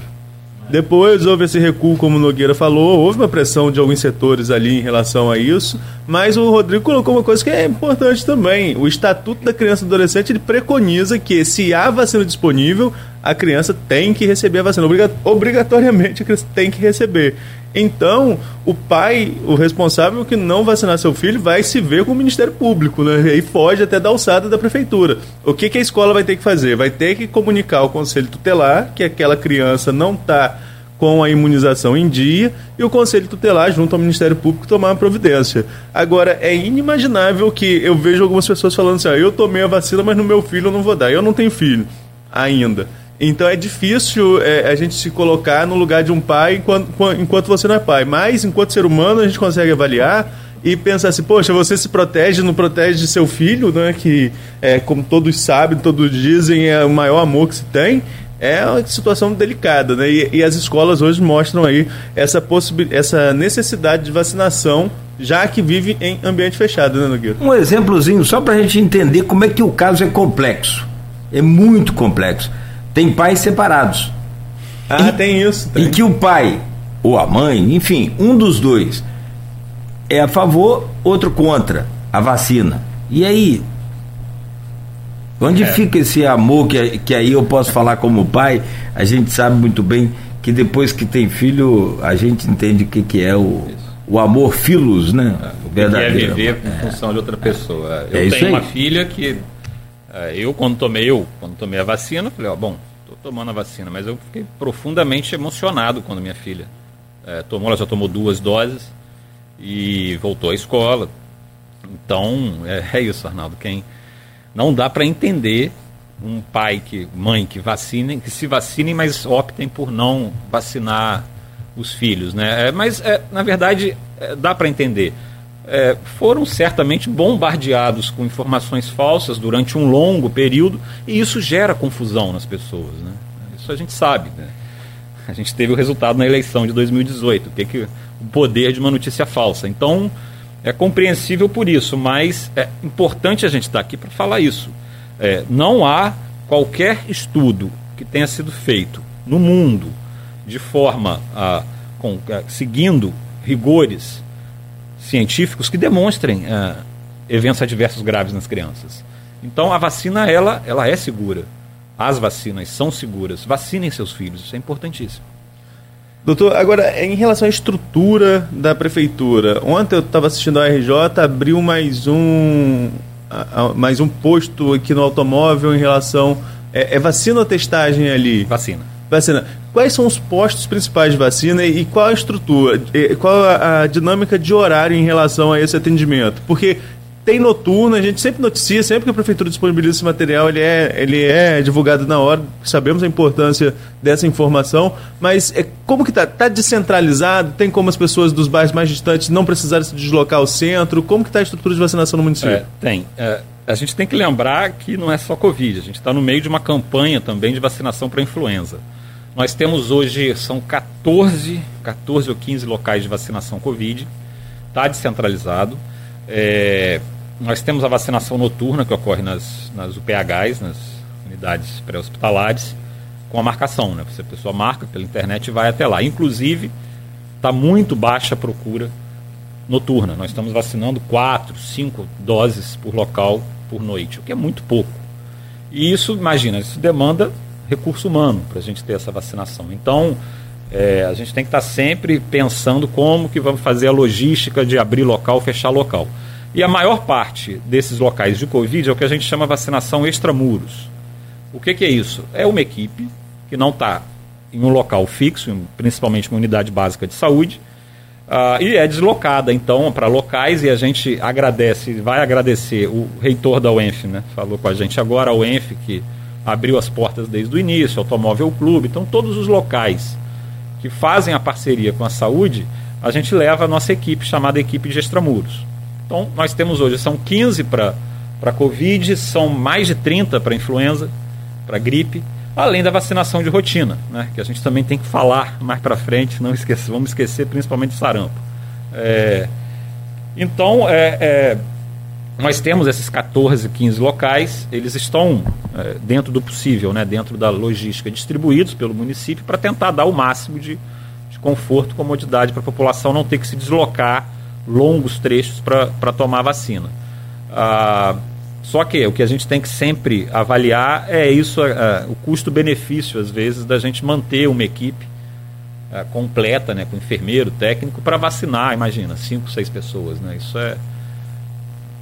Speaker 3: Depois houve esse recuo, como o Nogueira falou, houve uma pressão de alguns setores ali em relação a isso, mas o Rodrigo colocou uma coisa que é importante também. O Estatuto da Criança e Adolescente ele preconiza que se há vacina disponível, a criança tem que receber a vacina. Obrigatoriamente a criança tem que receber. Então, o pai, o responsável que não vacinar seu filho, vai se ver com o Ministério Público, né? E foge até da alçada da prefeitura. O que, que a escola vai ter que fazer? Vai ter que comunicar ao conselho tutelar que aquela criança não está com a imunização em dia e o Conselho Tutelar, junto ao Ministério Público, tomar uma providência. Agora, é inimaginável que eu vejo algumas pessoas falando assim: ah, eu tomei a vacina, mas no meu filho eu não vou dar. Eu não tenho filho ainda. Então é difícil é, a gente se colocar no lugar de um pai enquanto, enquanto você não é pai. Mas, enquanto ser humano, a gente consegue avaliar e pensar assim, poxa, você se protege, não protege seu filho, né? Que, é, como todos sabem, todos dizem, é o maior amor que se tem. É uma situação delicada, né? E, e as escolas hoje mostram aí essa, essa necessidade de vacinação, já que vive em ambiente fechado, né, Nogueira?
Speaker 1: Um exemplozinho, só para a gente entender como é que o caso é complexo. É muito complexo tem pais separados.
Speaker 3: Ah, e, tem isso. Tem.
Speaker 1: Em que o pai ou a mãe, enfim, um dos dois é a favor, outro contra a vacina. E aí? Onde é. fica esse amor que, que aí eu posso falar como pai? A gente sabe muito bem que depois que tem filho, a gente entende o que, que é o, o amor filos, né?
Speaker 2: O verdadeiro. Que é viver em função de outra pessoa. Eu é tenho uma filha que é, eu, quando tomei, eu, quando tomei a vacina, falei, ó, bom, tomando a vacina, mas eu fiquei profundamente emocionado quando minha filha é, tomou, ela já tomou duas doses e voltou à escola. Então, é, é isso, Arnaldo. Quem não dá para entender um pai que, mãe que vacinem, que se vacinem, mas optem por não vacinar os filhos, né? É, mas é, na verdade é, dá para entender é, foram certamente bombardeados com informações falsas durante um longo período e isso gera confusão nas pessoas. Né? Isso a gente sabe. Né? A gente teve o resultado na eleição de 2018, que, que o poder de uma notícia falsa. Então é compreensível por isso, mas é importante a gente estar aqui para falar isso. É, não há qualquer estudo que tenha sido feito no mundo de forma a, com, a, seguindo rigores científicos que demonstrem uh, eventos adversos graves nas crianças. Então a vacina ela, ela é segura. As vacinas são seguras. Vacinem seus filhos, isso é importantíssimo.
Speaker 3: Doutor, agora em relação à estrutura da prefeitura, ontem eu estava assistindo a RJ, abriu mais um mais um posto aqui no automóvel em relação é, é vacina ou testagem ali?
Speaker 2: Vacina.
Speaker 3: Vacina. Quais são os postos principais de vacina e qual a estrutura, qual a, dinâmica de horário em relação a esse atendimento? Porque tem noturno, a gente sempre noticia, sempre que a prefeitura disponibiliza esse material, ele é, ele é divulgado na hora, sabemos a importância dessa informação, mas é, como que está? Está descentralizado? Tem como as pessoas dos bairros mais distantes não precisarem se deslocar ao centro? Como que está a estrutura de vacinação no município? É,
Speaker 2: tem. É, a gente tem que lembrar que não é só Covid, a gente está no meio de uma campanha também de vacinação para influenza. Nós temos hoje, são 14, 14 ou 15 locais de vacinação Covid, está descentralizado. É, nós temos a vacinação noturna que ocorre nas, nas UPHs, nas unidades pré-hospitalares, com a marcação. Né? Você, a pessoa marca pela internet e vai até lá. Inclusive, está muito baixa a procura noturna. Nós estamos vacinando quatro, cinco doses por local por noite, o que é muito pouco. E isso, imagina, isso demanda recurso humano para a gente ter essa vacinação. Então, é, a gente tem que estar tá sempre pensando como que vamos fazer a logística de abrir local, fechar local. E a maior parte desses locais de Covid é o que a gente chama vacinação extramuros. O que, que é isso? É uma equipe que não está em um local fixo, principalmente uma unidade básica de saúde, Uh, e é deslocada, então, para locais e a gente agradece, vai agradecer o reitor da UENF, né? Falou com a gente agora, a UENF, que abriu as portas desde o início, Automóvel Clube, então todos os locais que fazem a parceria com a saúde, a gente leva a nossa equipe, chamada equipe de extramuros. Então, nós temos hoje, são 15 para Covid, são mais de 30 para influenza, para gripe, além da vacinação de rotina, né, que a gente também tem que falar mais para frente, não esquecer, vamos esquecer principalmente sarampo. É, então, é, é, nós temos esses 14, 15 locais, eles estão é, dentro do possível, né, dentro da logística, distribuídos pelo município para tentar dar o máximo de, de conforto, comodidade para a população não ter que se deslocar longos trechos para tomar a vacina. Ah, só que o que a gente tem que sempre avaliar é isso, uh, o custo-benefício, às vezes, da gente manter uma equipe uh, completa, né, com enfermeiro, técnico, para vacinar, imagina, cinco, seis pessoas. Né? Isso é.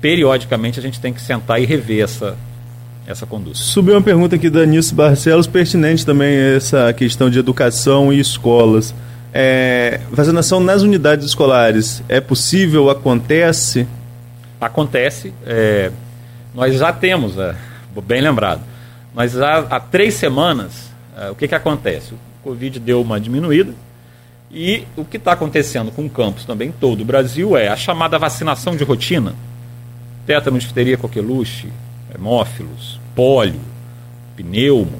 Speaker 2: Periodicamente a gente tem que sentar e rever essa, essa conduta.
Speaker 3: Subiu uma pergunta aqui da Nice Barcelos, pertinente também essa questão de educação e escolas. É, vacinação nas unidades escolares é possível? Acontece?
Speaker 2: Acontece. É, nós já temos, é, bem lembrado, mas já há três semanas, é, o que, que acontece? O Covid deu uma diminuída e o que está acontecendo com o campus também todo o Brasil é a chamada vacinação de rotina, tétano, difteria, coqueluche, hemófilos, pólio, pneumo,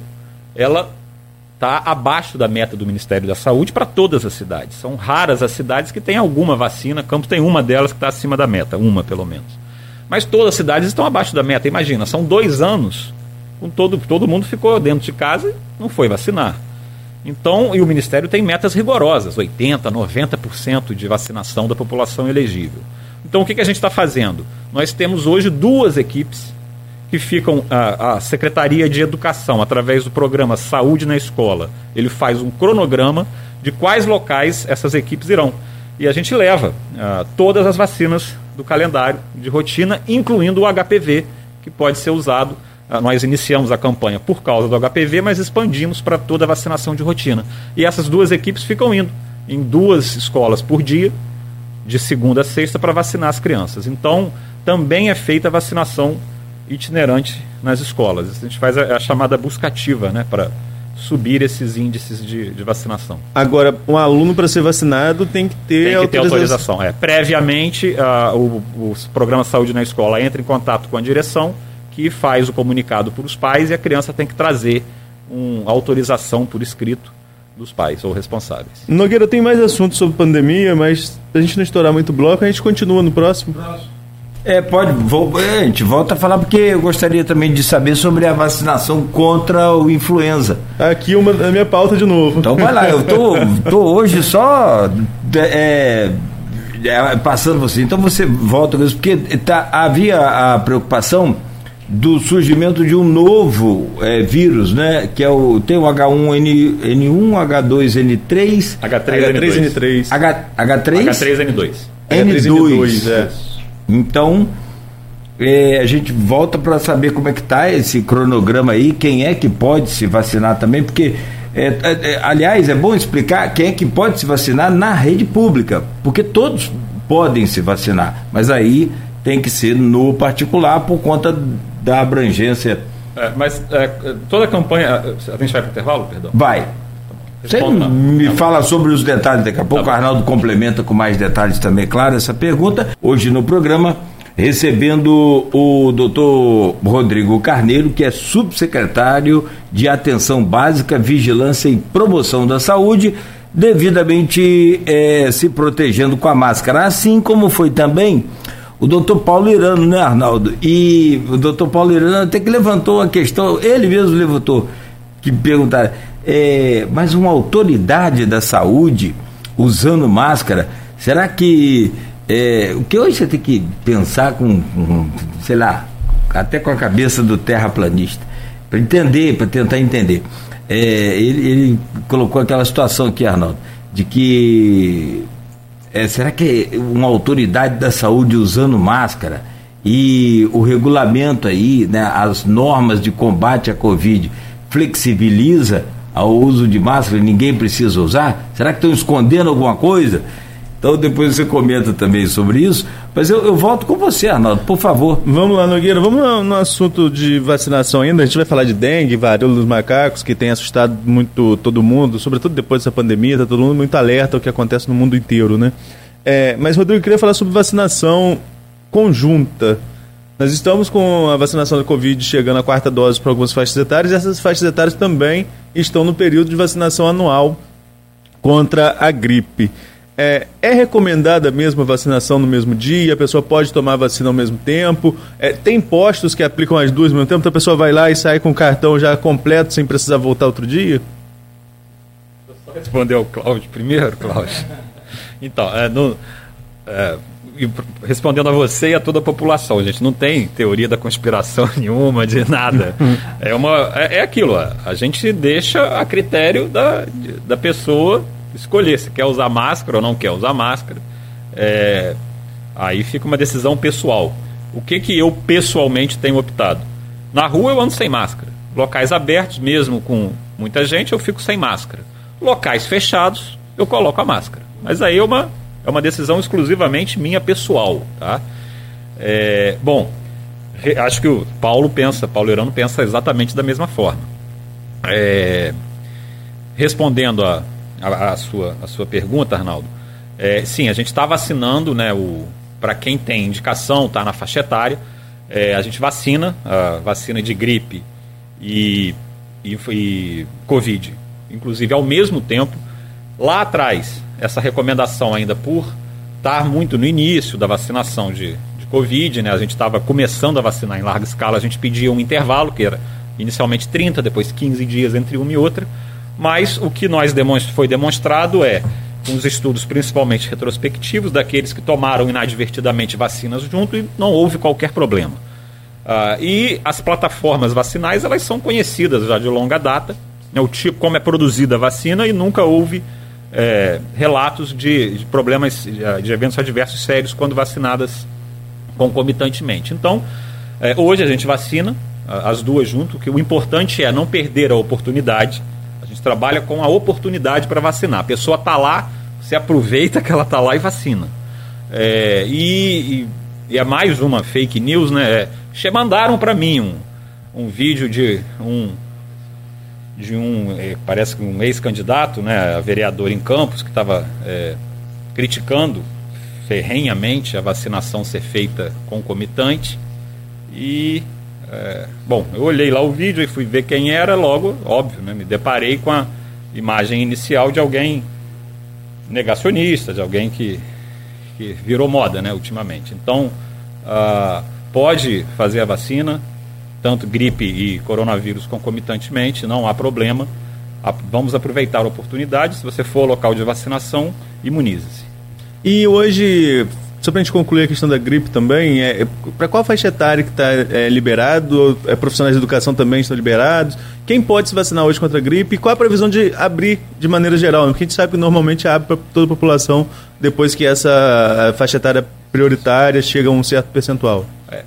Speaker 2: ela está abaixo da meta do Ministério da Saúde para todas as cidades. São raras as cidades que têm alguma vacina, Campos tem uma delas que está acima da meta, uma pelo menos. Mas todas as cidades estão abaixo da meta. Imagina, são dois anos, com todo, todo mundo ficou dentro de casa e não foi vacinar. Então, e o Ministério tem metas rigorosas, 80%, 90% de vacinação da população elegível. Então, o que, que a gente está fazendo? Nós temos hoje duas equipes que ficam, a, a, Secretaria de Educação, através do programa Saúde na Escola, ele faz um cronograma de quais locais essas equipes irão. E a gente leva uh, todas as vacinas do calendário de rotina, incluindo o HPV, que pode ser usado. Uh, nós iniciamos a campanha por causa do HPV, mas expandimos para toda a vacinação de rotina. E essas duas equipes ficam indo em duas escolas por dia, de segunda a sexta, para vacinar as crianças. Então, também é feita a vacinação itinerante nas escolas. A gente faz a, a chamada buscativa, né, para subir esses índices de, de vacinação.
Speaker 3: Agora, um aluno para ser vacinado tem que ter,
Speaker 2: tem que autorização. ter autorização. É. Previamente, uh, o, o programa Saúde na Escola entra em contato com a direção, que faz o comunicado para os pais e a criança tem que trazer uma autorização por escrito dos pais ou responsáveis.
Speaker 3: Nogueira, tem mais assuntos sobre pandemia, mas a gente não estourar muito bloco, a gente continua no próximo. Próximo.
Speaker 1: É, pode, vou, é, a gente volta a falar porque eu gostaria também de saber sobre a vacinação contra o influenza.
Speaker 3: Aqui uma a minha pauta de novo.
Speaker 1: Então vai lá, eu tô, tô hoje só é, é, passando você. Então você volta mesmo, porque tá, havia a preocupação do surgimento de um novo é, vírus, né? Que é o tem o H1N, N1, H2N3,
Speaker 2: H3N2,
Speaker 1: H, H3,
Speaker 2: H3N2,
Speaker 1: N2, N2 é. Então, é, a gente volta para saber como é que está esse cronograma aí, quem é que pode se vacinar também, porque, é, é, é, aliás, é bom explicar quem é que pode se vacinar na rede pública, porque todos podem se vacinar, mas aí tem que ser no particular por conta da abrangência.
Speaker 2: É, mas é, toda a campanha. A gente vai para o intervalo, perdão?
Speaker 1: Vai. Você me fala sobre os detalhes daqui a pouco. Tá o Arnaldo complementa com mais detalhes também, claro, essa pergunta. Hoje no programa, recebendo o doutor Rodrigo Carneiro, que é subsecretário de Atenção Básica, Vigilância e Promoção da Saúde, devidamente é, se protegendo com a máscara, assim como foi também o doutor Paulo Irano, né, Arnaldo? E o doutor Paulo Irano até que levantou a questão, ele mesmo levantou, que perguntaram é, mas uma autoridade da saúde usando máscara, será que é, o que hoje você tem que pensar com, com sei lá, até com a cabeça do terraplanista, para entender, para tentar entender. É, ele, ele, colocou aquela situação aqui, Arnaldo, de que é, será que uma autoridade da saúde usando máscara e o regulamento aí, né, as normas de combate à Covid flexibiliza ao uso de máscara, ninguém precisa usar? Será que estão escondendo alguma coisa? Então depois você comenta também sobre isso. Mas eu, eu volto com você, Arnaldo, por favor.
Speaker 3: Vamos lá, Nogueira. Vamos no, no assunto de vacinação ainda. A gente vai falar de dengue, varíola dos macacos, que tem assustado muito todo mundo, sobretudo depois dessa pandemia, está todo mundo muito alerta ao que acontece no mundo inteiro, né? É, mas, Rodrigo, eu queria falar sobre vacinação conjunta. Nós estamos com a vacinação da Covid chegando à quarta dose para algumas faixas etárias e essas faixas etárias também estão no período de vacinação anual contra a gripe. É, é, recomendada mesmo a vacinação no mesmo dia? A pessoa pode tomar a vacina ao mesmo tempo? É, tem postos que aplicam as duas ao mesmo tempo? Então a pessoa vai lá e sai com o cartão já completo sem precisar voltar outro dia?
Speaker 2: Só responder ao Cláudio primeiro, Cláudio. Então, é, no, é, respondendo a você e a toda a população, gente não tem teoria da conspiração nenhuma, de nada. É, uma, é, é aquilo, a gente deixa a critério da, da pessoa escolher se quer usar máscara ou não quer usar máscara. É, aí fica uma decisão pessoal. O que, que eu pessoalmente tenho optado? Na rua eu ando sem máscara. Locais abertos, mesmo com muita gente, eu fico sem máscara. Locais fechados, eu coloco a máscara. Mas aí é uma, é uma decisão exclusivamente minha pessoal. Tá? É, bom, acho que o Paulo pensa, Paulo Irano pensa exatamente da mesma forma. É, respondendo a, a, a, sua, a sua pergunta, Arnaldo, é, sim, a gente está vacinando, né, para quem tem indicação, está na faixa etária, é, a gente vacina, a vacina de gripe e, e, e Covid, inclusive ao mesmo tempo. Lá atrás, essa recomendação ainda por estar muito no início da vacinação de, de Covid, né, a gente estava começando a vacinar em larga escala, a gente pedia um intervalo, que era inicialmente 30, depois 15 dias entre uma e outra, mas o que nós foi demonstrado é, com os estudos principalmente retrospectivos, daqueles que tomaram inadvertidamente vacinas junto e não houve qualquer problema. Uh, e as plataformas vacinais elas são conhecidas já de longa data, né, o tipo como é produzida a vacina e nunca houve é, relatos de, de, problemas, de eventos adversos sérios quando vacinadas concomitantemente. Então, é, hoje a gente vacina as duas junto, que o importante é não perder a oportunidade trabalha com a oportunidade para vacinar. A pessoa está lá, você aproveita que ela está lá e vacina. É, e, e, e, é mais uma fake news, né? É, mandaram para mim um, um vídeo de um de um é, parece que um ex-candidato, né, a vereador em Campos, que estava é, criticando ferrenhamente a vacinação ser feita concomitante e é, bom, eu olhei lá o vídeo e fui ver quem era, logo, óbvio, né, me deparei com a imagem inicial de alguém negacionista, de alguém que, que virou moda né, ultimamente. Então, uh, pode fazer a vacina, tanto gripe e coronavírus concomitantemente, não há problema. Vamos aproveitar a oportunidade. Se você for ao local de vacinação, imunize-se.
Speaker 3: E hoje, só para a gente concluir a questão da gripe também, é, é para qual faixa etária que está é, liberado? É, profissionais de educação também estão liberados? Quem pode se vacinar hoje contra a gripe? E qual a previsão de abrir de maneira geral? Porque a gente sabe que normalmente abre para toda a população depois que essa faixa etária prioritária chega a um certo percentual. É.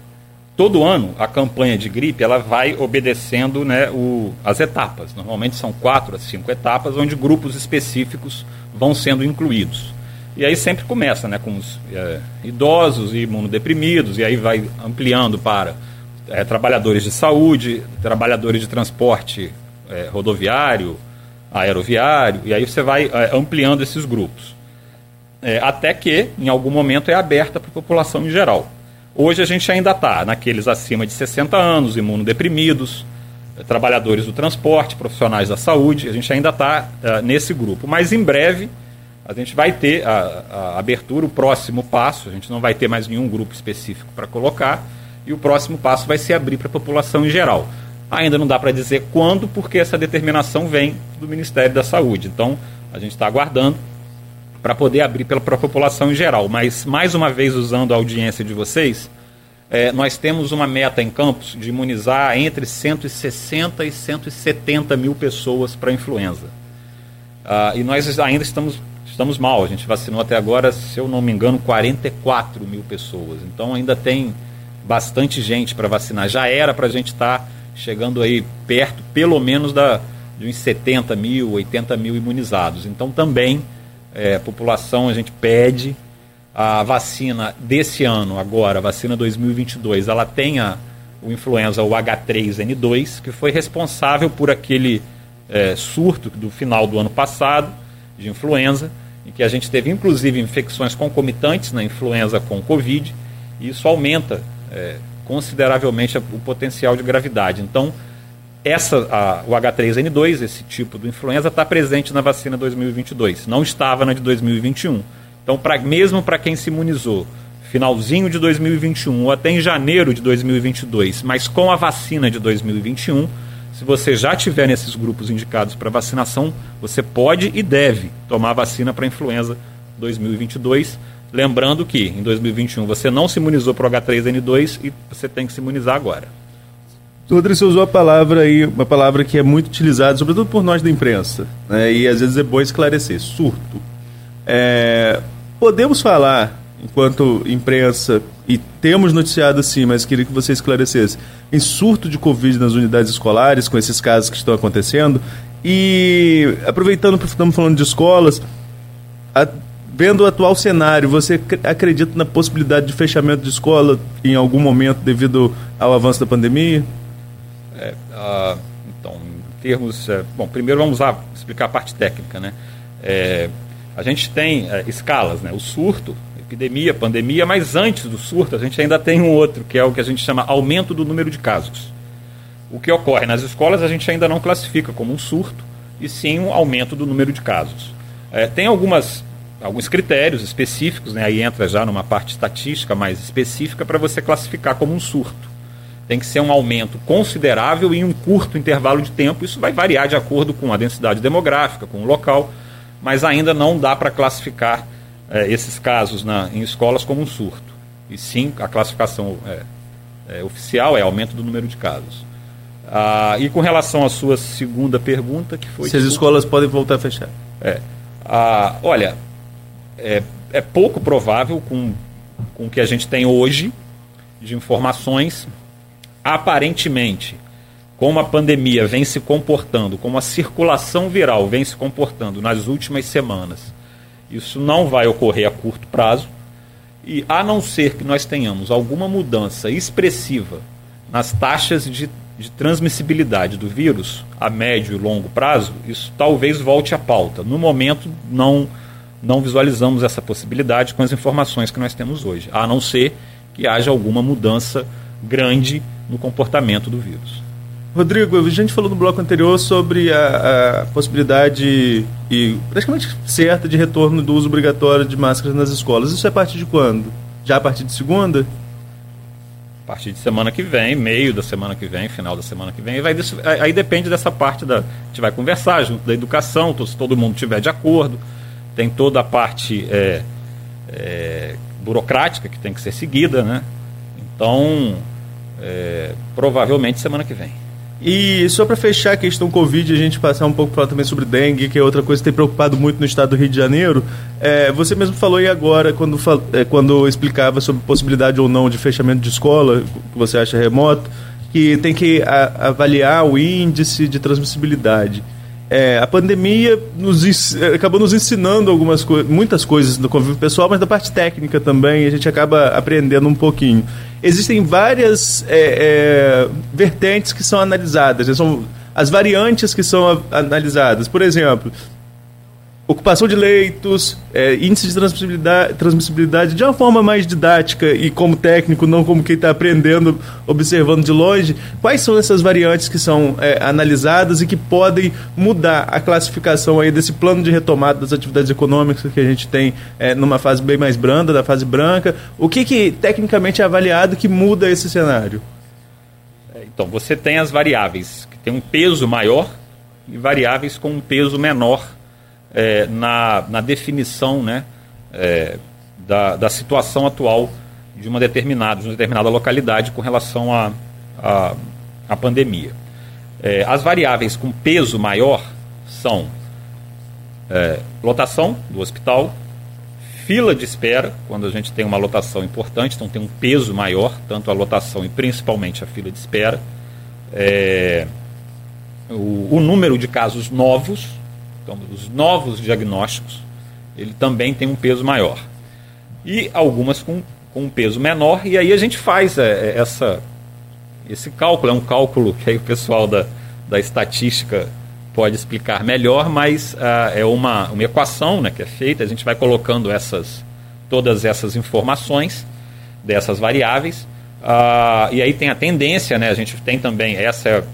Speaker 2: Todo ano a campanha de gripe ela vai obedecendo né, o, as etapas. Normalmente são quatro a cinco etapas onde grupos específicos vão sendo incluídos. E aí sempre começa né, com os é, idosos e imunodeprimidos, e aí vai ampliando para é, trabalhadores de saúde, trabalhadores de transporte é, rodoviário, aeroviário, e aí você vai é, ampliando esses grupos. É, até que, em algum momento, é aberta para a população em geral. Hoje a gente ainda está naqueles acima de 60 anos, imunodeprimidos, é, trabalhadores do transporte, profissionais da saúde, a gente ainda está nesse grupo. Mas em breve a gente vai ter a, a, abertura, o próximo passo, a gente não vai ter mais nenhum grupo específico para colocar, e o próximo passo vai ser abrir para a população em geral. Ainda não dá para dizer quando, porque essa determinação vem do Ministério da Saúde. Então, a gente está aguardando para poder abrir para a população em geral. Mas, mais uma vez, usando a audiência de vocês, é, nós temos uma meta em Campos de imunizar entre 160 e 170 mil pessoas para influenza. Ah, e nós ainda estamos estamos mal. A gente vacinou até agora, se eu não me engano, 44 mil pessoas. Então ainda tem bastante gente para vacinar. Já era para a gente estar tá chegando aí perto, pelo menos, da, de uns 70 mil, 80 mil imunizados. Então também é, população, a gente pede a vacina desse ano, agora, a vacina 2022, ela tenha o influenza, o H3N2, que foi responsável por aquele é, surto do final do ano passado de influenza, em que a gente teve inclusive infecções concomitantes na influenza com Covid, e isso aumenta é, consideravelmente o potencial de gravidade. Então, essa, a, o H3N2, esse tipo de influenza, está presente na vacina 2022, não estava na de 2021. Então, pra, mesmo para quem se imunizou finalzinho de 2021 ou até em janeiro de 2022, mas com a vacina de 2021, se você já tiver nesses grupos indicados para vacinação, você pode e deve tomar vacina para influenza 2022. Lembrando que em 2021 você não se imunizou para o H3N2 e você tem que se imunizar agora.
Speaker 3: Rodrigo, você usou a palavra aí, uma palavra que é muito utilizada, sobretudo por nós da imprensa, né? e às vezes é bom esclarecer, surto. É, podemos falar, enquanto imprensa, e temos noticiado sim, mas queria que você esclarecesse, em surto de Covid nas unidades escolares, com esses casos que estão acontecendo, e aproveitando que estamos falando de escolas, a, vendo o atual cenário, você acredita na possibilidade de fechamento de escola em algum momento devido ao avanço da pandemia?
Speaker 2: É, uh, então, em termos. É, bom, primeiro vamos lá explicar a parte técnica, né? É, a gente tem é, escalas, né? O surto, epidemia, pandemia, mas antes do surto a gente ainda tem um outro, que é o que a gente chama aumento do número de casos. O que ocorre nas escolas a gente ainda não classifica como um surto, e sim um aumento do número de casos. É, tem algumas, alguns critérios específicos, né? aí entra já numa parte estatística mais específica para você classificar como um surto tem que ser um aumento considerável em um curto intervalo de tempo. Isso vai variar de acordo com a densidade demográfica, com o local, mas ainda não dá para classificar é, esses casos na, em escolas como um surto. E sim, a classificação é, é, oficial é aumento do número de casos. Ah, e com relação à sua segunda pergunta, que foi.
Speaker 3: Se as escolas podem voltar a fechar.
Speaker 2: É. Ah, olha, é, é pouco provável com, com o que a gente tem hoje de informações aparentemente, como a pandemia vem se comportando, como a circulação viral vem se comportando nas últimas semanas, isso não vai ocorrer a curto prazo. E a não ser que nós tenhamos alguma mudança expressiva nas taxas de, de transmissibilidade do vírus a médio e longo prazo, isso talvez volte à pauta. No momento, não, não visualizamos essa possibilidade com as informações que nós temos hoje, a não ser que haja alguma mudança grande no comportamento do vírus.
Speaker 3: Rodrigo, a gente falou no bloco anterior sobre a, a, possibilidade e praticamente certa de retorno do uso obrigatório de máscaras nas escolas. Isso é a partir de quando? Já a partir de segunda?
Speaker 2: A partir de semana que vem, meio da semana que vem, final da semana que vem. Vai, aí depende dessa parte da. A gente vai conversar junto da educação, se todo mundo estiver de acordo. Tem toda a parte é, é, burocrática que tem que ser seguida, né? Então, é, provavelmente semana que vem.
Speaker 3: E só para fechar a questão Covid, a gente passar um pouco também sobre dengue, que é outra coisa que tem preocupado muito no estado do Rio de Janeiro. É, você mesmo falou aí agora, quando, é, quando explicava sobre possibilidade ou não de fechamento de escola, que você acha remoto, que tem que a, avaliar o índice de transmissibilidade. É, a pandemia nos, acabou nos ensinando algumas co muitas coisas do convívio pessoal, mas da parte técnica também, a gente acaba aprendendo um pouquinho. Existem várias é, é, vertentes que são analisadas, né? são as variantes que são analisadas. Por exemplo, ocupação de leitos, é, índice de transmissibilidade, transmissibilidade de uma forma mais didática e como técnico, não como quem está aprendendo, observando de longe. Quais são essas variantes que são é, analisadas e que podem mudar a classificação aí desse plano de retomada das atividades econômicas que a gente tem é, numa fase bem mais branda, da fase branca? O que, que tecnicamente é avaliado que muda esse cenário?
Speaker 2: É, então, você tem as variáveis que têm um peso maior e variáveis com um peso menor é, na, na definição né, é, da, da situação atual de uma determinada, de uma determinada localidade com relação à a, a, a, pandemia. É, as variáveis com peso maior são é, lotação do hospital, fila de espera, quando a gente tem uma lotação importante, então tem um peso maior, tanto a lotação e principalmente a fila de espera. É, o, o número de casos novos, então, os novos diagnósticos, ele também tem um peso maior. E algumas com, com um peso menor, e aí a gente faz é, é essa, esse cálculo, é um cálculo que aí o pessoal da, da estatística pode explicar melhor, mas uh, é uma, uma equação né, que é feita, a gente vai colocando essas, todas essas informações dessas variáveis, uh, e aí tem a tendência, né, a gente tem também, essa é,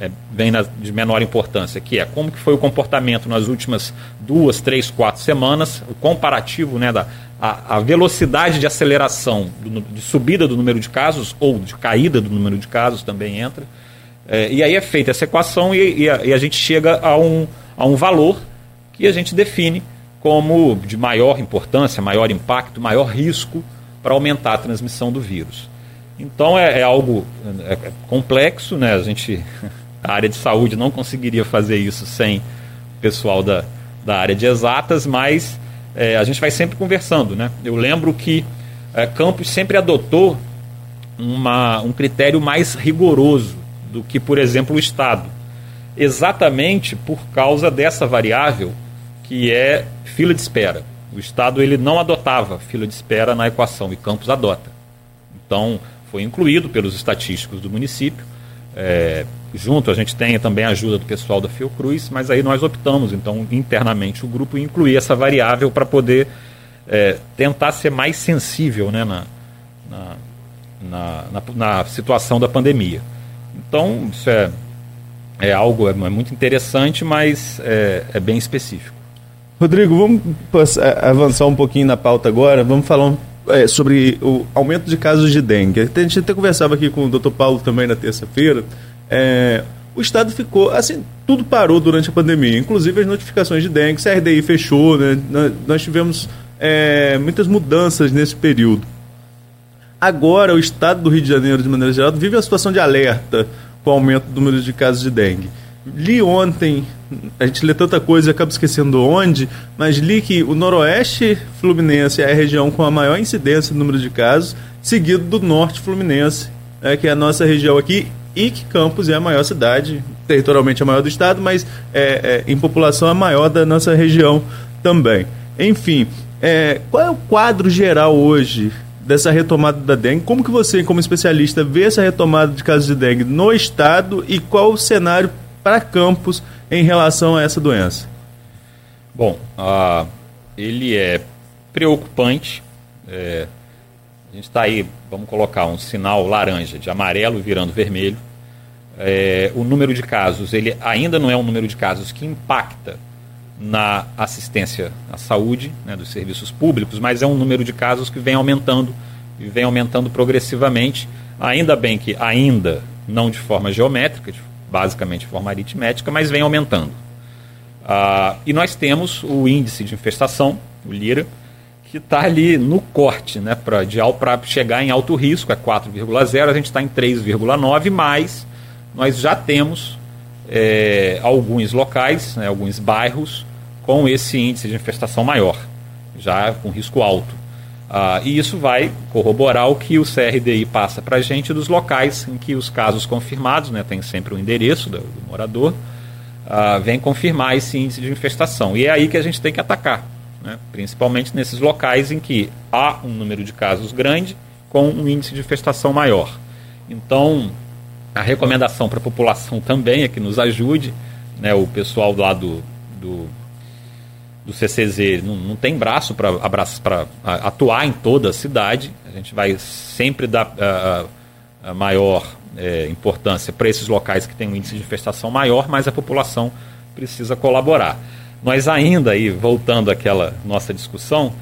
Speaker 2: é, vem na, de menor importância, que é como que foi o comportamento nas últimas duas, três, quatro semanas, o comparativo né, da a, a velocidade de aceleração, do, de subida do número de casos, ou de caída do número de casos também entra, é, e aí é feita essa equação e, e, a, e, a, gente chega a um, a um valor que a gente define como de maior importância, maior impacto, maior risco para aumentar a transmissão do vírus. Então é, é algo é, é complexo, né? A gente, a área de saúde não conseguiria fazer isso sem o pessoal da, da área de exatas, mas é, a gente vai sempre conversando, né? Eu lembro que é, Campos sempre adotou uma, um critério mais rigoroso do que, por exemplo, o Estado. Exatamente por causa dessa variável que é fila de espera. O Estado ele não adotava fila de espera na equação e Campos adota. Então, foi incluído pelos estatísticos do município. É, junto a gente tem também a ajuda do pessoal da Fiocruz, mas aí nós optamos, então, internamente, o grupo incluir essa variável para poder é, tentar ser mais sensível né, na, na, na, na, situação da pandemia. Então, isso é, é algo é, é muito interessante, mas é, é bem específico.
Speaker 3: Rodrigo, vamos passar, avançar um pouquinho na pauta agora. Vamos falar um, é, sobre o aumento de casos de dengue. A gente até conversava aqui com o Dr. Paulo também na terça-feira. É, o estado ficou, assim, tudo parou durante a pandemia, inclusive as notificações de dengue, CRDI fechou, né? Nós tivemos é, muitas mudanças nesse período. Agora, o estado do Rio de Janeiro, de maneira geral, vive uma situação de alerta com o aumento do número de casos de dengue. Li ontem, a gente lê tanta coisa e acaba esquecendo onde, mas li que o noroeste fluminense é a região com a maior incidência do número de casos, seguido do norte fluminense, é, que é a nossa região aqui, e que Campos é a maior cidade, territorialmente a maior do estado, mas é, é, em população a maior da nossa região também. Enfim, é, qual é o quadro geral hoje dessa retomada da dengue. Como que você, como especialista, vê essa retomada de casos de dengue no estado e qual o cenário para Campos em relação a essa doença?
Speaker 2: Bom, uh, ele é preocupante. É, a gente está aí, vamos colocar um sinal laranja, de amarelo virando vermelho. É, o número de casos, ele ainda não é um número de casos que impacta na assistência à saúde né, dos serviços públicos, mas é um número de casos que vem aumentando e vem aumentando progressivamente. Ainda bem que ainda não de forma geométrica, basicamente de forma aritmética, mas vem aumentando. Ah, e nós temos o índice de infestação, o LIRA, que está ali no corte, né, para chegar em alto risco, é 4,0, a gente está em 3,9, mas nós já temos é, alguns locais, né, alguns bairros, com esse índice de infestação maior, já com risco alto. Ah, e isso vai corroborar o que o CRDI passa para a gente dos locais em que os casos confirmados, né, tem sempre o endereço do, do morador, ah, vem confirmar esse índice de infestação. E é aí que a gente tem que atacar, né, principalmente nesses locais em que há um número de casos grande com um índice de infestação maior. Então, a recomendação para a população também é que nos ajude, né, o pessoal lá do, do do CCZ não, não tem braço para atuar em toda a cidade. A gente vai sempre dar a, a maior é, importância para esses locais que têm um índice de infestação maior, mas a população precisa colaborar. Nós ainda, aí, voltando àquela nossa discussão,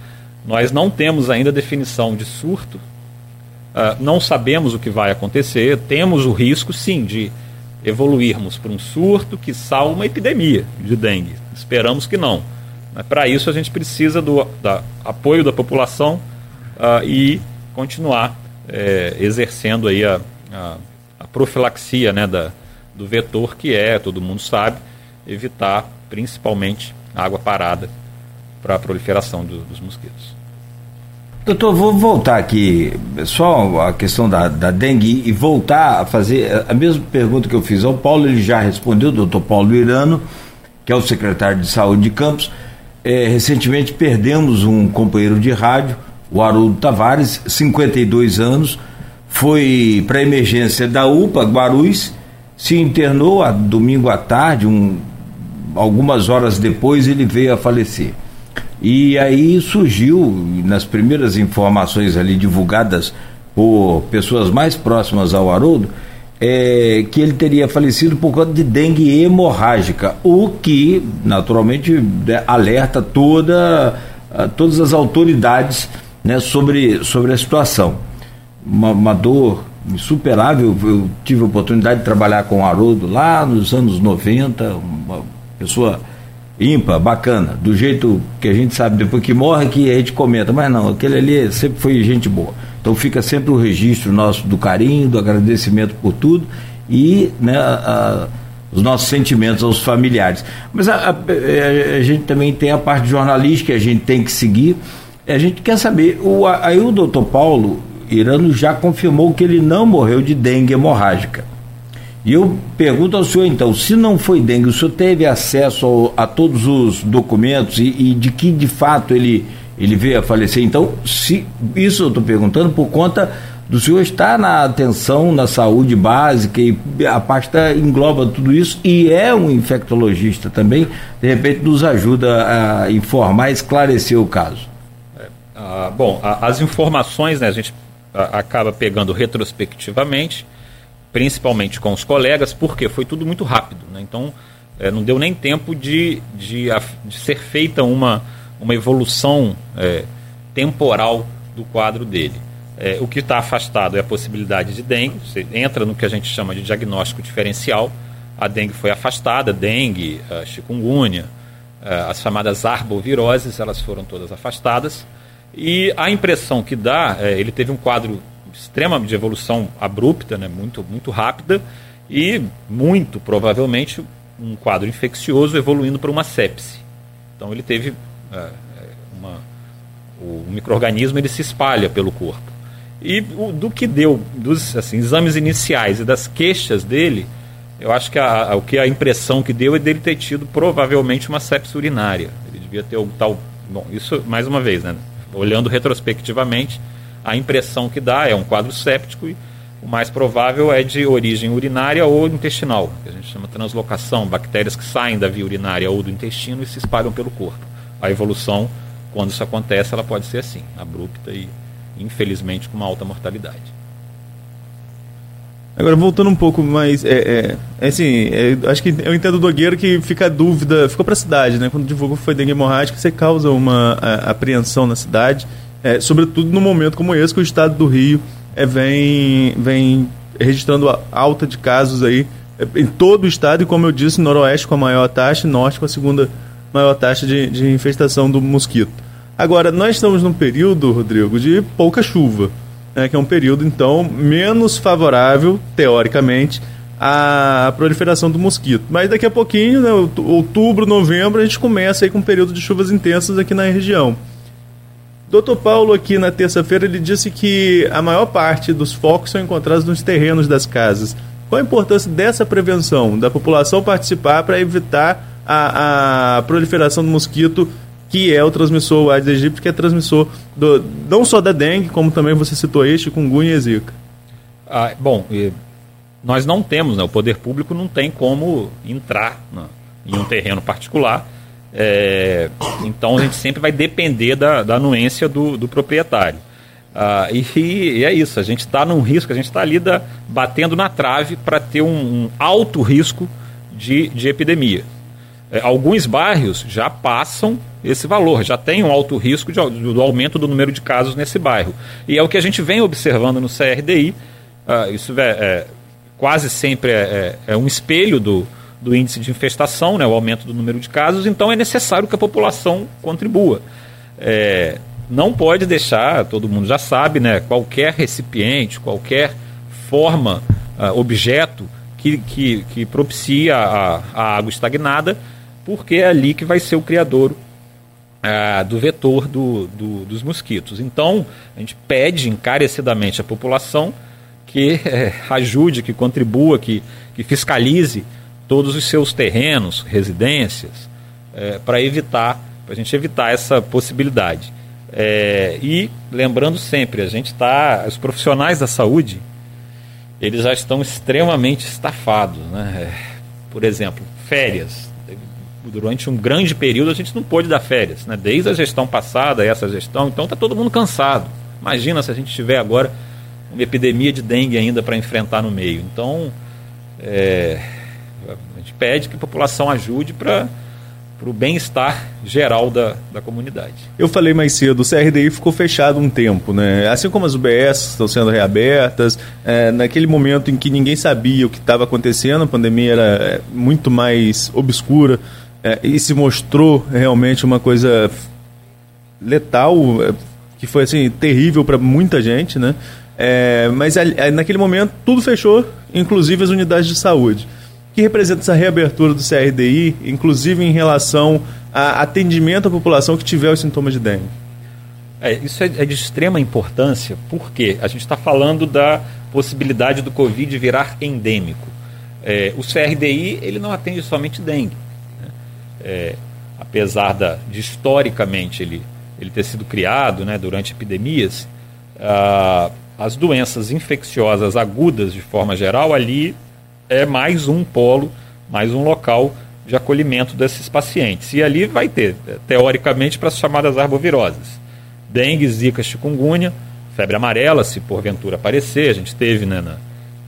Speaker 2: nós não temos ainda definição de surto, uh, não sabemos o que vai acontecer, temos o risco, sim, de evoluirmos para um surto que salva uma epidemia de dengue. Esperamos que não para isso a gente precisa do apoio da população uh, e continuar é, exercendo aí a, a, a, profilaxia né, da, do vetor que é, todo mundo sabe, evitar principalmente água parada para a proliferação do, dos mosquitos.
Speaker 1: Doutor, vou voltar aqui, só a questão da, da dengue e voltar a fazer a mesma pergunta que eu fiz ao Paulo, ele já respondeu, doutor Paulo Irano, que é o secretário de saúde de Campos é, recentemente perdemos um companheiro de rádio, o Haroldo Tavares, 52 anos, foi para emergência da UPA Guarulhos, se internou a, domingo à tarde, um, algumas horas depois ele veio a falecer. E aí surgiu, nas primeiras informações ali divulgadas por pessoas mais próximas ao Haroldo, é, que ele teria falecido por conta de dengue hemorrágica, o que naturalmente né, alerta toda, todas as autoridades né, sobre, sobre a situação. Uma, uma, dor insuperável, eu tive a oportunidade de trabalhar com o Haroldo lá nos anos 90, uma pessoa ímpar, bacana, do jeito que a gente sabe depois que morre que a gente comenta, mas não, aquele ali sempre foi gente boa. Então fica sempre o registro nosso do carinho, do agradecimento por tudo e né, a, os nossos sentimentos aos familiares. Mas a, a, a, gente também tem a parte jornalística que a gente tem que seguir. A gente quer saber, o, aí o doutor Paulo Irano já confirmou que ele não morreu de dengue hemorrágica. E eu pergunto ao senhor então, se não foi dengue, o senhor teve acesso ao, a todos os documentos e, e de que de fato ele ele veio a falecer. Então, se isso eu estou perguntando por conta do senhor estar na atenção na saúde básica e a pasta engloba tudo isso e é um infectologista também, de repente nos ajuda a informar, esclarecer o caso.
Speaker 2: É, ah, bom, as informações né, a gente acaba pegando retrospectivamente, principalmente com os colegas, porque foi tudo muito rápido. Né? Então, é, não deu nem tempo de, de, de ser feita uma uma evolução é, temporal do quadro dele. É, o que está afastado é a possibilidade de dengue, você entra no que a gente chama de diagnóstico diferencial. A dengue foi afastada, dengue, a chikungunya, as chamadas arboviroses, elas foram todas afastadas. E a impressão que dá, é, ele teve um quadro extrema de evolução abrupta, né, muito, muito rápida, e muito provavelmente um quadro infeccioso evoluindo para uma sepse. Então ele teve é, é, uma, o microorganismo ele se espalha pelo corpo. E o, do que deu dos assim, exames iniciais e das queixas dele, eu acho que a, a, o que a impressão que deu é dele ter tido provavelmente uma sepse urinária. Ele devia ter o tal. Bom, isso mais uma vez, né? Olhando retrospectivamente, a impressão que dá é um quadro séptico e o mais provável é de origem urinária ou intestinal, que a gente chama translocação, bactérias que saem da via urinária ou do intestino e se espalham pelo corpo a evolução, quando isso acontece, ela pode ser assim, abrupta e, infelizmente, com uma alta mortalidade.
Speaker 3: Agora, voltando um pouco mais, é, é, é assim, é, acho que eu entendo do Dogueiro que fica a dúvida, ficou para a cidade, né? Quando divulgou que foi dengue hemorrágica, você causa uma a, apreensão na cidade, é, sobretudo no momento como esse, que o estado do Rio é, vem, vem registrando alta de casos aí é, em todo o estado, e como eu disse, noroeste com a maior taxa, norte com a segunda maior taxa de, de infestação do mosquito. Agora, nós estamos num período, Rodrigo, de pouca chuva, né, que é um período, então, menos favorável, teoricamente, à proliferação do mosquito. Mas daqui a pouquinho, né, outubro, novembro, a gente começa aí com um período de chuvas intensas aqui na região. Doutor Paulo, aqui na terça-feira, ele disse que a maior parte dos focos são encontrados nos terrenos das casas. Qual a importância dessa prevenção, da população participar para evitar a, a proliferação do mosquito que é o transmissor Aedes aegypti, que é transmissor do, não só da dengue, como também você citou este, chikungunya e zika.
Speaker 2: Ah, bom, nós não temos, né, o poder público não tem como entrar né, em um terreno particular, é, então a gente sempre vai depender da, da anuência do, do proprietário. Ah, e, e, é isso, a gente está num risco, a gente está ali da, batendo na trave para ter um, um alto risco de, de epidemia. É, alguns bairros já passam esse valor, já tem um alto risco de, do aumento do número de casos nesse bairro. E é o que a gente vem observando no CRDI. Uh, ah, isso é, é, quase sempre é, é, é, um espelho do, do índice de infestação, né, o aumento do número de casos, então é necessário que a população contribua. É, não pode deixar, todo mundo já sabe, né, qualquer recipiente, qualquer forma, uh, objeto que, que, que propicia a, a água estagnada porque é ali que vai ser o criador ah, do vetor do, do, dos mosquitos. Então, a gente pede encarecidamente à população que é, ajude, que contribua, que, que fiscalize todos os seus terrenos, residências, é, para evitar para a gente evitar essa possibilidade. É, e lembrando sempre, a gente está, os profissionais da saúde, eles já estão extremamente estafados, né? Por exemplo, férias. Durante um grande período a gente não pôde dar férias, né? Desde a gestão passada, essa gestão, então está todo mundo cansado. Imagina se a gente tiver agora uma epidemia de dengue ainda para enfrentar no meio. Então, é, a gente pede que a população ajude para para o bem-estar geral da, da comunidade.
Speaker 3: Eu falei mais cedo, o CRDI ficou fechado um tempo, né? Assim como as UBS estão sendo reabertas, é, naquele momento em que ninguém sabia o que estava acontecendo, a pandemia era é, muito mais obscura é, e se mostrou realmente uma coisa letal, é, que foi assim terrível para muita gente, né? É, mas naquele momento tudo fechou, inclusive as unidades de saúde que representa essa reabertura do CRDI, inclusive em relação a atendimento à população que tiver os sintomas de dengue?
Speaker 2: É, isso é, é de extrema importância, porque a gente está falando da possibilidade do Covid virar endêmico. É, o CRDI ele não atende somente dengue. É, apesar da, de historicamente ele, ele ter sido criado né, durante epidemias, ah, as doenças infecciosas agudas, de forma geral, ali é mais um polo, mais um local de acolhimento desses pacientes. E ali vai ter, teoricamente, para as chamadas arboviroses. Dengue, zika, chikungunya, febre amarela, se porventura aparecer, a gente teve, né, na,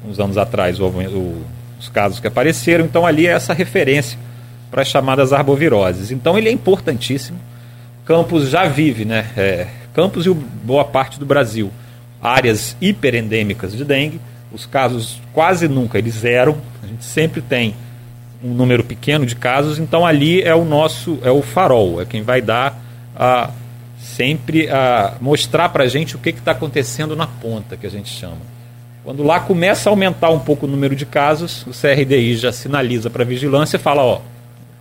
Speaker 2: uns anos atrás, o, o, os casos que apareceram, então ali é essa referência para as chamadas arboviroses. Então ele é importantíssimo. Campos já vive, né? É, Campos e boa parte do Brasil, áreas hiperendêmicas de dengue os casos quase nunca eles zeram, a gente sempre tem um número pequeno de casos, então ali é o nosso, é o farol, é quem vai dar a sempre a mostrar para a gente o que está acontecendo na ponta, que a gente chama. Quando lá começa a aumentar um pouco o número de casos, o CRDI já sinaliza para a vigilância e fala, ó,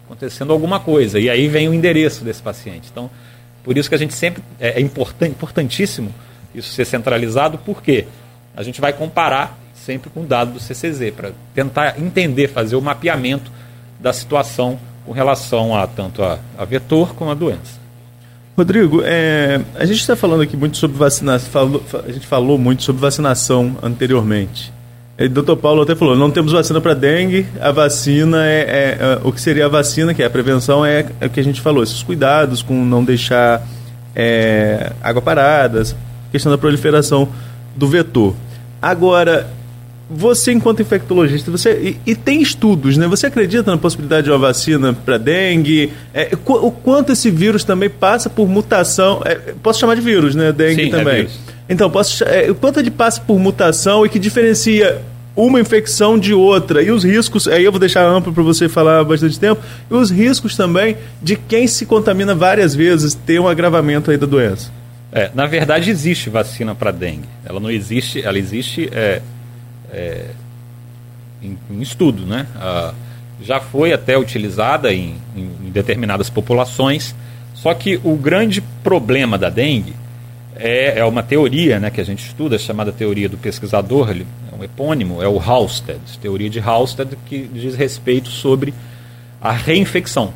Speaker 2: acontecendo alguma coisa, e aí vem o endereço desse paciente. Então, por isso que a gente sempre, é, é importante, importantíssimo isso ser centralizado? Porque a gente vai comparar sempre com o dado do CCZ, para tentar entender, fazer o mapeamento da situação com relação a tanto a, a vetor como a doença.
Speaker 3: Rodrigo, é, a gente está falando aqui muito sobre vacinação, a gente falou muito sobre vacinação anteriormente. O doutor Paulo até falou, não temos vacina para dengue, a vacina é, é, é, o que seria a vacina, que é a prevenção, é, é, o que a gente falou, esses cuidados com não deixar é, água parada, questão da proliferação do vetor. Agora, você enquanto infectologista, você e, e, tem estudos, né? Você acredita na possibilidade de uma vacina para dengue? É, o quanto esse vírus também passa por mutação? É, posso chamar de vírus, né? Dengue Sim, é também. É então, posso, é, o quanto ele passa por mutação e que diferencia uma infecção de outra e os riscos, aí eu vou deixar amplo para você falar bastante tempo, e os riscos também de quem se contamina várias vezes ter um agravamento aí da doença.
Speaker 2: É, na verdade, existe vacina para dengue. Ela não existe, ela existe é, é, em, em, estudo, né? Ah, já foi até utilizada em, em, em, determinadas populações. Só que o grande problema da dengue é, é uma teoria, né, que a gente estuda, chamada teoria do pesquisador, ele é um epônimo, é o Halsted, teoria de Halsted que diz respeito sobre a reinfecção.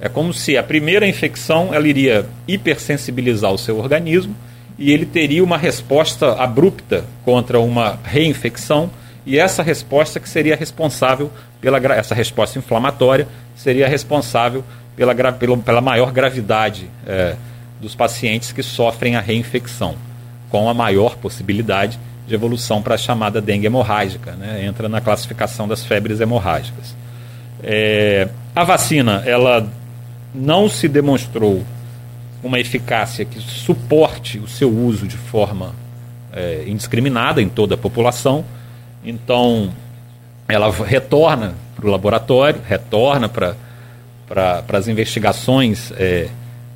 Speaker 2: É como se a primeira infecção ela iria hipersensibilizar o seu organismo e ele teria uma resposta abrupta contra uma reinfecção e essa resposta que seria responsável pela essa resposta inflamatória seria responsável pela, pela, pela maior gravidade é, dos pacientes que sofrem a reinfecção, com a maior possibilidade de evolução para a chamada dengue hemorrágica, né? entra na classificação das febres hemorrágicas. É, a vacina, ela não se demonstrou uma eficácia que suporte o seu uso de forma é, indiscriminada em toda a população. Então, ela retorna para o laboratório, retorna para as investigações é,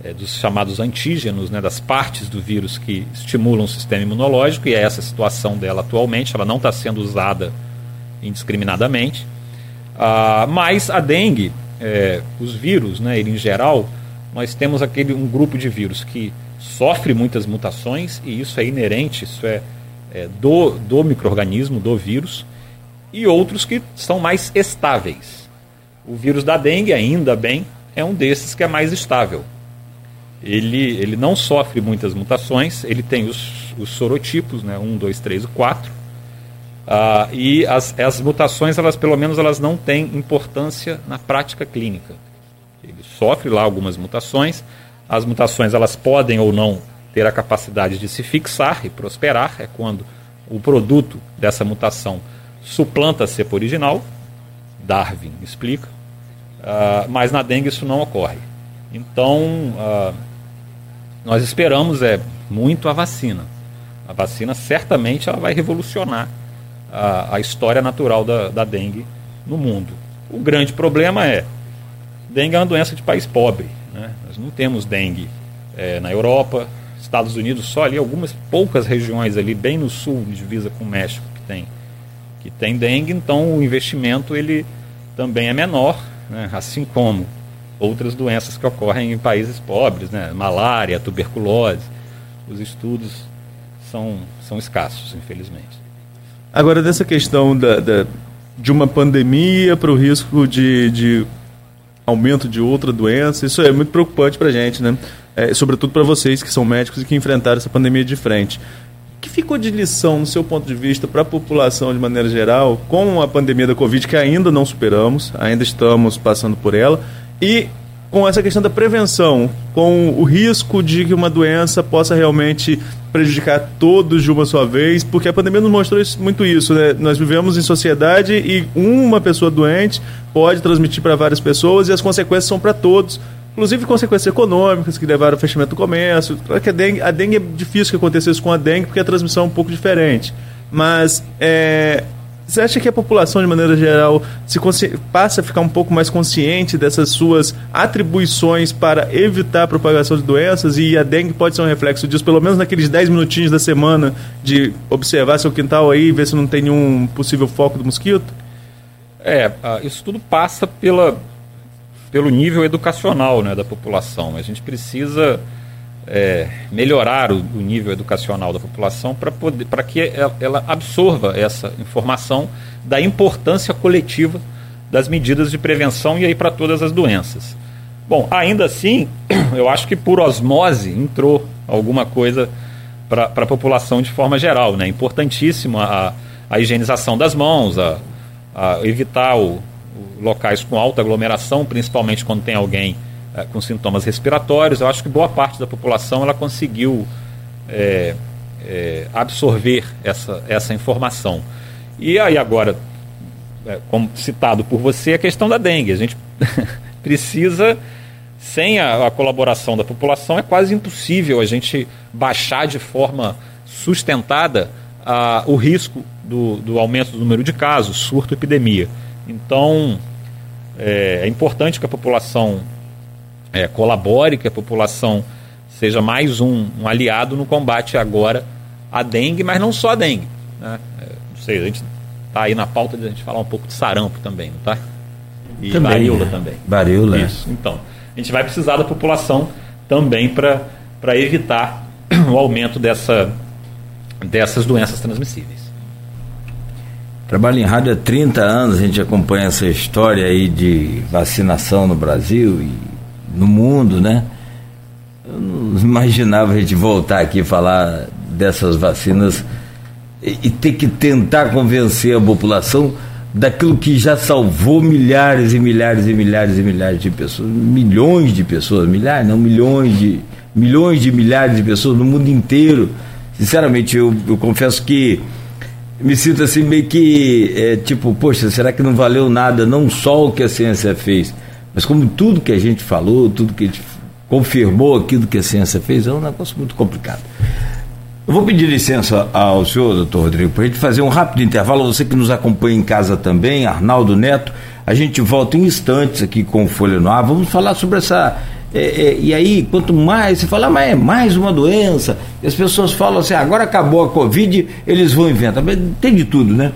Speaker 2: é, dos chamados antígenos, né, das partes do vírus que estimulam o sistema imunológico, e é essa a situação dela atualmente. Ela não está sendo usada indiscriminadamente. Ah, mas a dengue é, os vírus, né, ele em geral, nós temos aquele um grupo de vírus que sofre muitas mutações e isso é inerente, isso é, é do, do microorganismo, do vírus, e outros que são mais estáveis. O vírus da dengue, ainda bem, é um desses que é mais estável. ele, ele não sofre muitas mutações, ele tem os, os sorotipos, né, 1, 2, 3 e 4, uh, e as, as mutações, elas pelo menos elas não têm importância na prática clínica. Ele sofre lá algumas mutações, as mutações elas podem ou não ter a capacidade de se fixar e prosperar, é quando o produto dessa mutação suplanta a cepa original, Darwin explica, uh, mas na dengue isso não ocorre. Então, uh, nós esperamos é muito a vacina. A vacina certamente ela vai revolucionar a, a história natural da, da dengue no mundo. O grande problema é dengue é uma doença de país pobre. Né? Nós não temos dengue é, na Europa, Estados Unidos, só ali algumas poucas regiões ali bem no sul, divisa com o México, que tem que tem dengue. Então o investimento ele também é menor, né? assim como outras doenças que ocorrem em países pobres, né? malária, tuberculose. Os estudos são, são escassos, infelizmente.
Speaker 3: Agora, dessa questão da, da de uma pandemia para o risco de, de aumento de outra doença, isso é muito preocupante para a gente, né? É, sobretudo para vocês que são médicos e que enfrentaram essa pandemia de frente. O que ficou de lição, no seu ponto de vista, para a população de maneira geral, com a pandemia da Covid, que ainda não superamos, ainda estamos passando por ela, e com essa questão da prevenção, com o risco de que uma doença possa realmente prejudicar todos de uma só vez, porque a pandemia nos mostrou isso, muito isso, né? Nós vivemos em sociedade e uma pessoa doente pode transmitir para várias pessoas e as consequências são para todos, inclusive consequências econômicas que levaram ao fechamento do comércio. Claro que a dengue, a dengue é difícil que acontecesse com a dengue porque a transmissão é um pouco diferente, mas é, você acha que a população, de maneira geral, se passa a ficar um pouco mais consciente dessas suas atribuições para evitar a propagação de doenças e a dengue pode ser um reflexo disso, pelo menos naqueles 10 minutinhos da semana de observar seu quintal aí e ver se não tem nenhum possível foco do mosquito?
Speaker 2: É, isso tudo passa pela, pelo nível educacional né, da população. A gente precisa é, melhorar o, o, nível educacional da população para que ela, ela, absorva essa informação da importância coletiva das medidas de prevenção e aí para todas as doenças. Bom, ainda assim, eu acho que por osmose entrou alguma coisa para a população de forma geral. Né? Importantíssimo a, a higienização das mãos, a, a evitar o, o locais com alta aglomeração, principalmente quando tem alguém é, com sintomas respiratórios. Eu acho que boa parte da população ela conseguiu é, absorver essa, essa informação. E aí agora, como citado por você, a questão da dengue. A gente precisa, sem a, a, colaboração da população, é quase impossível a gente baixar de forma sustentada o risco do, do aumento do número de casos, surto, epidemia. Então, é, é importante que a população é, colabore, que a população seja mais um, um, aliado no combate agora à dengue, mas não só a dengue. Né? É, não sei, a gente está aí na pauta de a gente falar um pouco de sarampo também, não tá?
Speaker 1: E também, varíola é. também. Varíola.
Speaker 2: Isso. Então, a gente vai precisar da população também para evitar o aumento dessa, dessas doenças transmissíveis.
Speaker 1: Trabalho em rádio há 30 anos, a gente acompanha essa história aí de vacinação no Brasil e no mundo, né? Eu não imaginava a gente voltar aqui e falar dessas vacinas e, e ter que tentar convencer a população daquilo que já salvou milhares e milhares e milhares e milhares de pessoas, milhões de pessoas, milhares, não milhões de milhões de milhares de pessoas no mundo inteiro. Sinceramente, eu, eu confesso que me sinto assim meio que é, tipo, poxa, será que não valeu nada não só o que a ciência fez, mas como tudo que a gente falou, tudo que a gente confirmou aquilo que a ciência fez, é um negócio muito complicado. Eu vou pedir licença ao senhor, doutor Rodrigo, para a gente fazer um rápido intervalo. Você que nos acompanha em casa também, Arnaldo Neto, a gente volta em instantes aqui com o Folha no Ar. Vamos falar sobre essa. É, é, e aí, quanto mais você fala, ah, mas é mais uma doença, e as pessoas falam assim, agora acabou a Covid, eles vão inventar. Tem de tudo, né?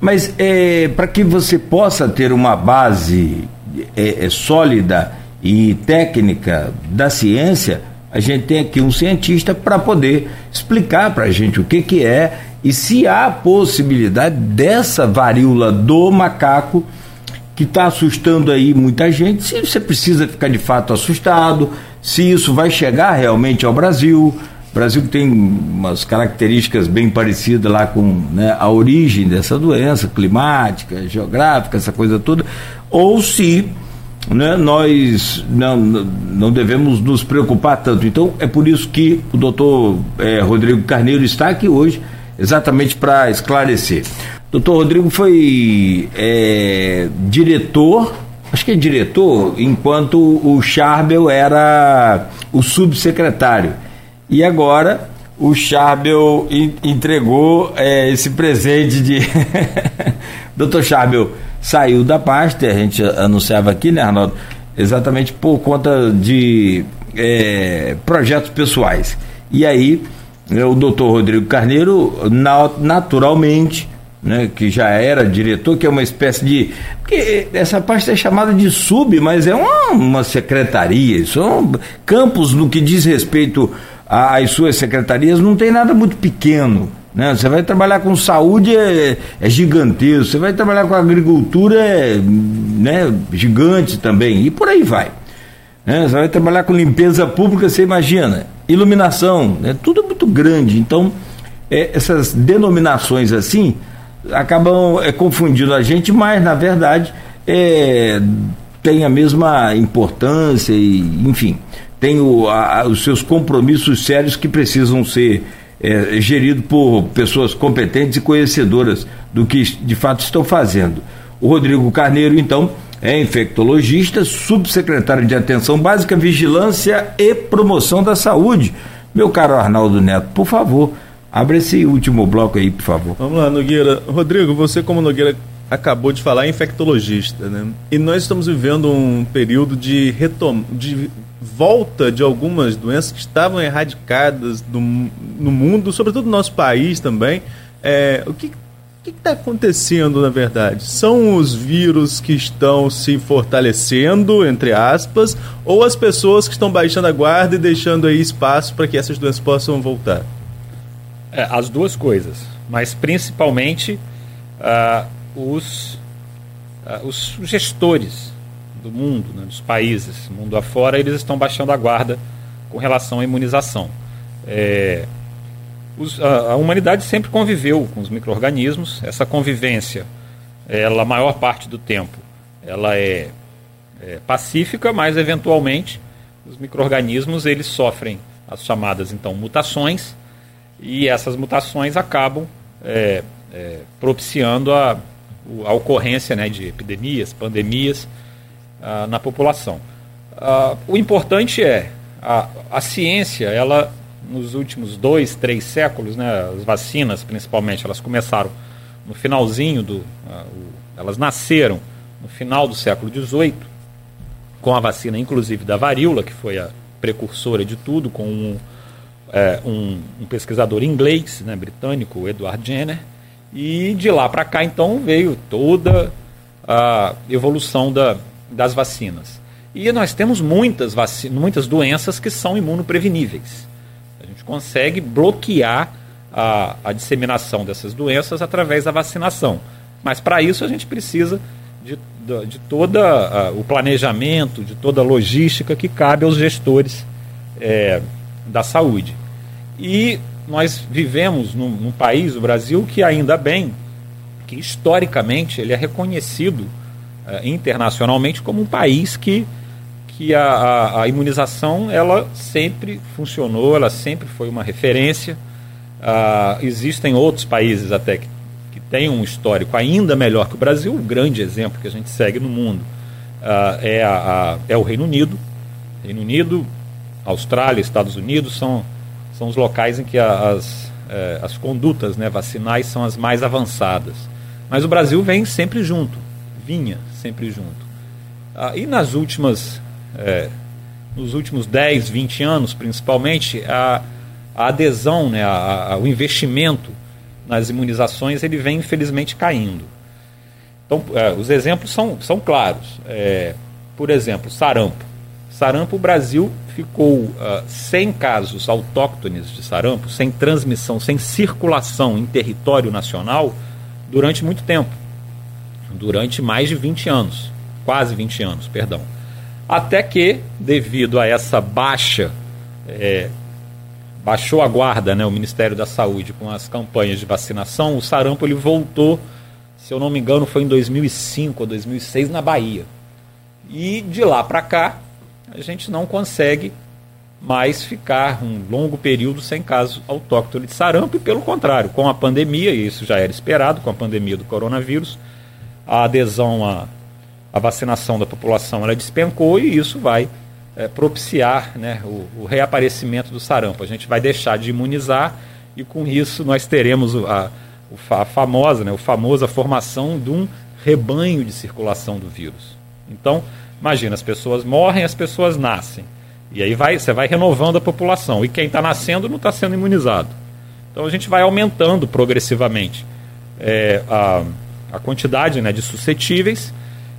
Speaker 1: Mas é, para que você possa ter uma base é, é sólida e técnica da ciência, a gente tem aqui um cientista para poder explicar para a gente o que, que é e se há possibilidade dessa varíola do macaco que está assustando aí muita gente, se você precisa ficar de fato assustado, se isso vai chegar realmente ao Brasil. O Brasil tem umas características bem parecidas lá com né, a origem dessa doença, climática, geográfica, essa coisa toda, ou se né, nós não, não devemos nos preocupar tanto. Então, é por isso que o doutor é, Rodrigo Carneiro está aqui hoje, exatamente para esclarecer. Doutor Rodrigo foi é, diretor, acho que é diretor, enquanto o Charbel era o subsecretário. E agora o Charbel entregou é, esse presente de. Doutor Charbel saiu da pasta, a gente anunciava aqui, né, Arnaldo? Exatamente por conta de é, projetos pessoais. E aí, é, o doutor Rodrigo Carneiro, naturalmente, né, que já era diretor, que é uma espécie de. Porque essa parte é chamada de sub, mas é uma, uma secretaria. São campos no que diz respeito às suas secretarias, não tem nada muito pequeno. Né? Você vai trabalhar com saúde, é, é gigantesco. Você vai trabalhar com agricultura, é né, gigante também. E por aí vai. Né? Você vai trabalhar com limpeza pública, você imagina. Iluminação, né? tudo muito grande. Então, é, essas denominações assim acabam é, confundindo a gente, mas na verdade é, tem a mesma importância e, enfim, tem o, a, os seus compromissos sérios que precisam ser é, geridos por pessoas competentes e conhecedoras do que de fato estão fazendo. O Rodrigo Carneiro, então, é infectologista, subsecretário de Atenção Básica, Vigilância e Promoção da Saúde. Meu caro Arnaldo Neto, por favor, Abre esse último bloco aí, por favor.
Speaker 3: Vamos lá, Nogueira. Rodrigo, você como Nogueira acabou de falar, é infectologista, né? E nós estamos vivendo um período de retom de volta de algumas doenças que estavam erradicadas no, no mundo, sobretudo no nosso país também. É, o que está acontecendo, na verdade? São os vírus que estão se fortalecendo, entre aspas, ou as pessoas que estão baixando a guarda e deixando aí espaço para que essas doenças possam voltar?
Speaker 2: É, as duas coisas, mas principalmente uh, os, uh, os gestores do mundo, né, dos países, mundo afora, eles estão baixando a guarda com relação à imunização. É, os, a, a, humanidade sempre conviveu com os micro-organismos, essa convivência, ela, a maior parte do tempo, ela é, é pacífica, mas eventualmente os micro-organismos eles sofrem as chamadas então mutações e essas mutações acabam é, é, propiciando a, a ocorrência né, de epidemias, pandemias ah, na população. Ah, o importante é a, a ciência, ela nos últimos dois, três séculos, né, as vacinas principalmente, elas começaram no finalzinho do, ah, o, elas nasceram no final do século XVIII com a vacina, inclusive da varíola, que foi a precursora de tudo, com um é, um, um, pesquisador inglês, né, britânico, Edward Jenner, e de lá para cá então veio toda a evolução da, das vacinas. E nós temos muitas, vacinas, muitas doenças que são imunopreveníveis. A gente consegue bloquear a, a disseminação dessas doenças através da vacinação. Mas para isso a gente precisa de, de, de todo o planejamento, de toda a logística que cabe aos gestores é, da saúde. E nós vivemos num, num, país, o Brasil, que ainda bem, que historicamente ele é reconhecido uh, internacionalmente como um país que, que a, a, a, imunização ela sempre funcionou, ela sempre foi uma referência. Uh, existem outros países até que, que têm um histórico ainda melhor que o Brasil. O grande exemplo que a gente segue no mundo uh, é, a, é o Reino Unido. Reino Unido Austrália, Estados Unidos são, são os locais em que as, é, as condutas né, vacinais são as mais avançadas. Mas o Brasil vem sempre junto, vinha sempre junto. Ah, e nas últimas, é, nos últimos 10, 20 anos, principalmente, a, a adesão, né, a, a, o investimento nas imunizações, ele vem infelizmente caindo. Então, é, os exemplos são, são claros. É, por exemplo, sarampo. Sarampo, o Brasil ficou uh, sem casos autóctones de sarampo, sem transmissão, sem circulação em território nacional durante muito tempo. durante mais de 20 anos, quase 20 anos, perdão. Até que, devido a essa baixa, é, baixou a guarda, né, o Ministério da Saúde com as campanhas de vacinação, o sarampo ele voltou, se eu não me engano, foi em 2005 ou 2006 na Bahia. E de lá para cá, a gente não consegue mais ficar um longo período sem caso autóctone de sarampo, e pelo contrário, com a pandemia, e isso já era esperado, com a pandemia do coronavírus, a adesão à, à vacinação da população ela despencou e isso vai é, propiciar né, o, o, reaparecimento do sarampo. A gente vai deixar de imunizar e com isso nós teremos a, a famosa, né, o famosa formação de um rebanho de circulação do vírus. Então, imagina, as pessoas morrem, as pessoas nascem. E aí vai, você vai renovando a população. E quem está nascendo não está sendo imunizado. Então a gente vai aumentando progressivamente é, a, a quantidade né, de suscetíveis.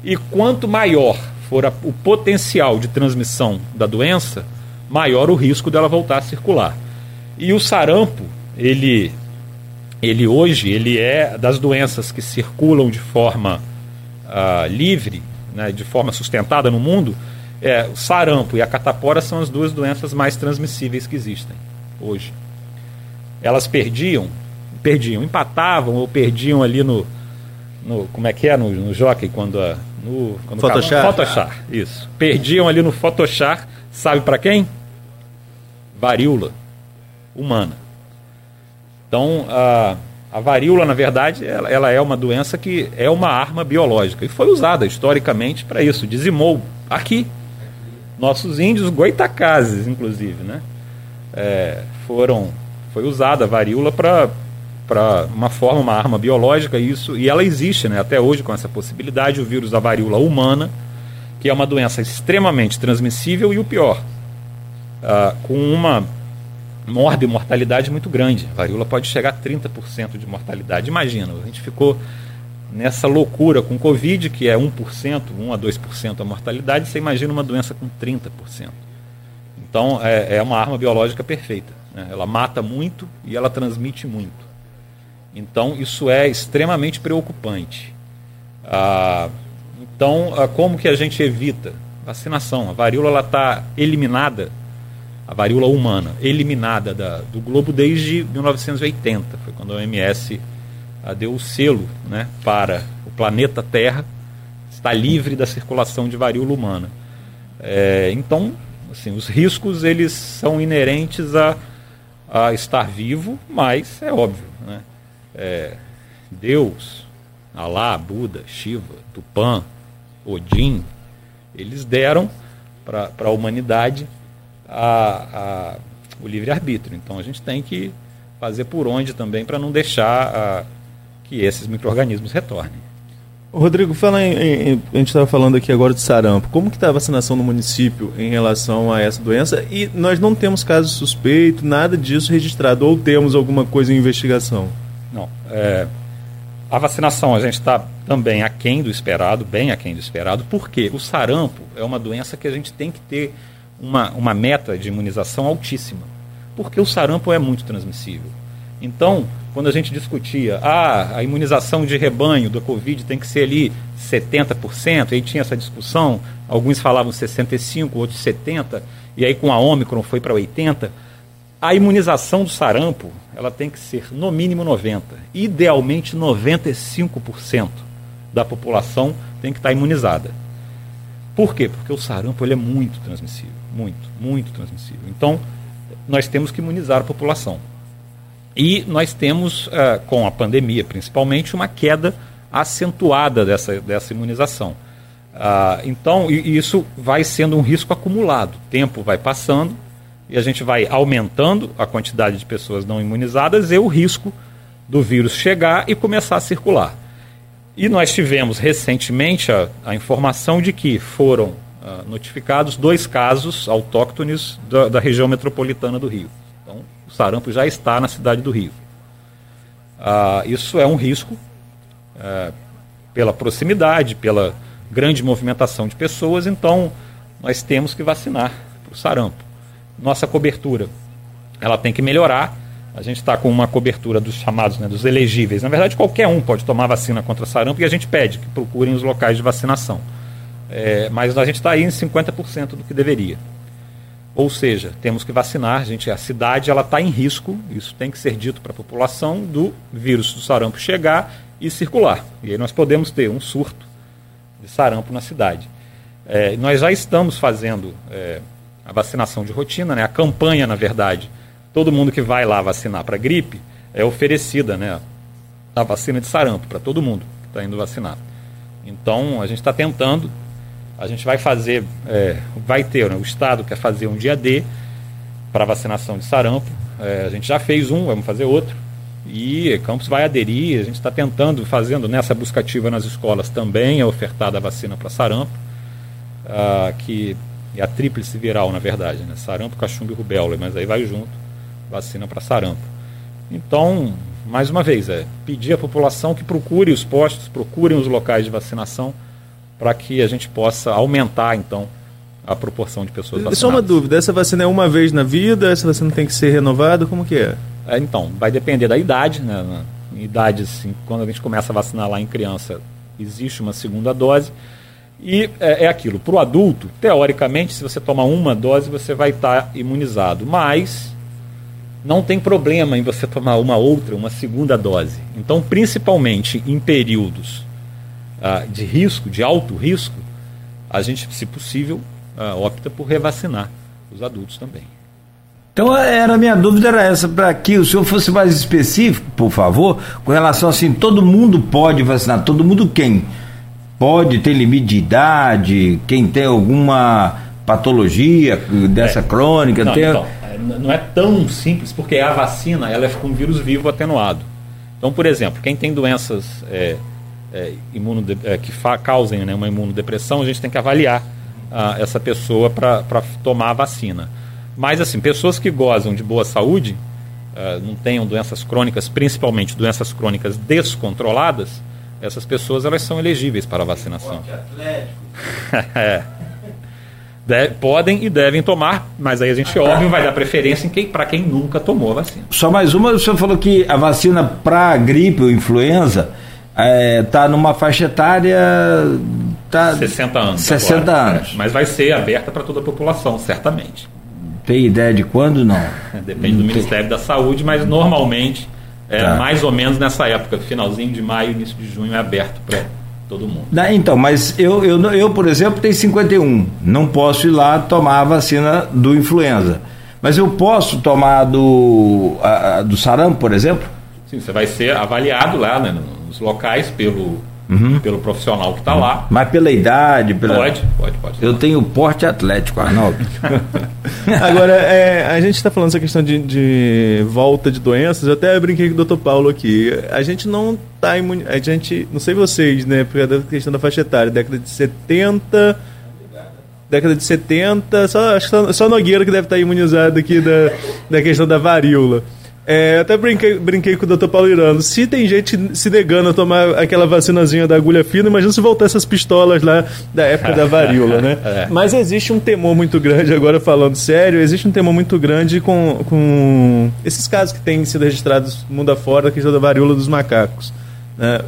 Speaker 2: E quanto maior for a, o potencial de transmissão da doença, maior o risco dela voltar a circular. E o sarampo, ele, ele hoje, ele é das doenças que circulam de forma uh, livre, né, de forma sustentada no mundo, é, o sarampo e a catapora são as duas doenças mais transmissíveis que existem hoje. Elas perdiam, perdiam, empatavam ou perdiam ali no, no como é que é no, no jockey quando a, no quando
Speaker 3: Photoshop.
Speaker 2: Photoshop, isso. Perdiam ali no Photoshop, sabe para quem? Varíola humana. Então, a, a varíola, na verdade, ela, ela, é uma doença que é uma arma biológica e foi usada historicamente para isso. Dizimou aqui nossos índios goitacazes, inclusive, né? É, foram, foi usada a varíola para para uma forma, uma arma biológica, isso, e ela existe né, até hoje com essa possibilidade, o vírus da varíola humana, que é uma doença extremamente transmissível e o pior, uh, com uma mortalidade muito grande. A varíola pode chegar a 30% de mortalidade. Imagina, a gente ficou nessa loucura com Covid, que é 1%, 1 a 2% a mortalidade, você imagina uma doença com 30%. Então é, é uma arma biológica perfeita. Né? Ela mata muito e ela transmite muito. Então isso é extremamente preocupante. Ah, então, ah, como que a gente evita? Vacinação. A varíola está eliminada, a varíola humana, eliminada da, do globo desde 1980. Foi quando a OMS deu o selo né, para o planeta Terra está livre da circulação de varíola humana. É, então, assim, os riscos eles são inerentes a, a estar vivo, mas é óbvio, né? É, Deus, Alá, Buda, Shiva, Tupã, Odin, eles deram para a humanidade a, a, o livre-arbítrio. Então a gente tem que fazer por onde também para não deixar a, que esses micro-organismos retornem.
Speaker 3: Rodrigo, fala em, em, a gente estava falando aqui agora de sarampo. Como que está a vacinação no município em relação a essa doença? E nós não temos caso suspeito, nada disso registrado, ou temos alguma coisa em investigação?
Speaker 2: Não. É, a vacinação a gente está também aquém do esperado, bem aquém do esperado, porque o sarampo é uma doença que a gente tem que ter uma, uma meta de imunização altíssima. Porque o sarampo é muito transmissível. Então, quando a gente discutia ah, a imunização de rebanho da Covid tem que ser ali 70%, aí tinha essa discussão, alguns falavam 65%, outros 70%, e aí com a Ômicron foi para 80%. A imunização do sarampo ela tem que ser no mínimo 90%, idealmente 95% da população tem que estar imunizada. Por quê? Porque o sarampo ele é muito transmissível, muito, muito transmissível. Então, nós temos que imunizar a população. E nós temos, uh, com a pandemia principalmente, uma queda acentuada dessa, dessa imunização. Uh, então, e, isso vai sendo um risco acumulado. Tempo vai passando e a gente vai aumentando a quantidade de pessoas não imunizadas e o risco do vírus chegar e começar a circular. E nós tivemos recentemente a, a informação de que foram notificados dois casos autóctones da, da região metropolitana do Rio sarampo já está na cidade do Rio. Ah, isso é um risco é, pela proximidade, pela grande movimentação de pessoas, então nós temos que vacinar para o sarampo. Nossa cobertura ela tem que melhorar. a gente está com uma cobertura dos chamados, né, dos elegíveis. Na verdade, qualquer um pode tomar vacina contra sarampo e a gente pede que procurem os locais de vacinação. É, mas a gente está aí em 50% do que deveria. Ou seja, temos que vacinar, a, gente, a cidade está em risco, isso tem que ser dito para a população, do vírus do sarampo chegar e circular. E aí nós podemos ter um surto de sarampo na cidade. É, nós já estamos fazendo é, a vacinação de rotina, né? a campanha, na verdade, todo mundo que vai lá vacinar para gripe é oferecida, né? A vacina de sarampo para todo mundo que está indo vacinar. Então a gente está tentando, a gente vai fazer, é, vai ter, né? o Estado quer fazer um dia D para vacinação de sarampo. É, a gente já fez um, vamos fazer outro. E Campos vai aderir, a gente está tentando, fazendo nessa buscativa nas escolas também é ofertada a vacina para sarampo, que é a tríplice viral, na verdade, né? sarampo, cachumba e rubéola, mas aí vai junto vacina para sarampo. Então, mais uma vez, é pedir à população que procure os postos, procurem os locais de vacinação, para que a gente possa aumentar, então, a proporção de pessoas vacinadas.
Speaker 3: Só uma dúvida, essa vacina é uma vez na vida, essa vacina tem que ser renovada, como que é?
Speaker 2: é então, vai depender da idade, né? Em idades, assim, quando a gente começa a vacinar lá em criança, existe uma segunda dose. E é, é aquilo, para o adulto, teoricamente, se você tomar uma dose, você vai estar tá imunizado. Mas não tem problema em você tomar uma outra, uma segunda dose. Então, principalmente em períodos ah, de risco, de alto risco, a gente, se possível, ah, opta por revacinar os adultos também.
Speaker 1: Então, era a minha dúvida era essa, para que o senhor fosse mais específico, por favor, com relação assim, todo mundo pode vacinar, todo mundo quem? Pode ter limite de idade, quem tem alguma patologia dessa é. crônica,
Speaker 2: não,
Speaker 1: tem...
Speaker 2: Então não é tão simples, porque a vacina ela é com vírus vivo atenuado. Então, por exemplo, quem tem doenças é, é, imunode, é, que causem né, uma imunodepressão, a gente tem que avaliar ah, essa pessoa para tomar a vacina. Mas, assim, pessoas que gozam de boa saúde, ah, não tenham doenças crônicas, principalmente doenças crônicas descontroladas, essas pessoas elas são elegíveis para a vacinação. é podem e devem tomar, mas aí a gente, óbvio, vai dar preferência para quem nunca tomou a vacina.
Speaker 1: Só mais uma, o senhor falou que a vacina para gripe ou influenza é, tá numa faixa etária. Tá
Speaker 2: 60 anos.
Speaker 1: 60 agora, anos.
Speaker 2: É, mas vai ser aberta para toda a população, certamente.
Speaker 1: Tem ideia de quando não?
Speaker 2: Depende não do tem. Ministério da Saúde, mas normalmente é tá. mais ou menos nessa época, finalzinho de maio, início de junho, é aberto para todo mundo.
Speaker 1: Então, mas eu, eu, eu, por exemplo, tenho 51. Não posso ir lá tomar a vacina do influenza. Mas eu posso tomar do, a, do sarampo, por exemplo?
Speaker 2: Sim, você vai ser avaliado lá né, nos locais pelo uhum. pelo profissional que está uhum. lá.
Speaker 1: Mas pela idade, pela...
Speaker 2: Pode, pode, pode.
Speaker 1: Eu tenho porte atlético, Arnaldo.
Speaker 3: Agora, é, a gente está falando essa questão de, de, volta de doenças, eu até brinquei com o Dr. Paulo aqui. A gente não está imune... A gente, não sei vocês, né, por causa da questão da faixa etária, década de 70 década de 70, só, acho que só, só Nogueira que deve estar imunizado aqui da, da questão da varíola. É, até brinquei, brinquei com o Dr. Paulo Irano. Se tem gente se negando a tomar aquela vacinazinha da agulha fina, imagina se voltar essas pistolas lá da época da varíola, né? é. Mas existe um temor muito grande, agora falando sério, existe um temor muito grande com, com esses casos que têm sido registrados mundo afora, a questão da varíola dos macacos. Né?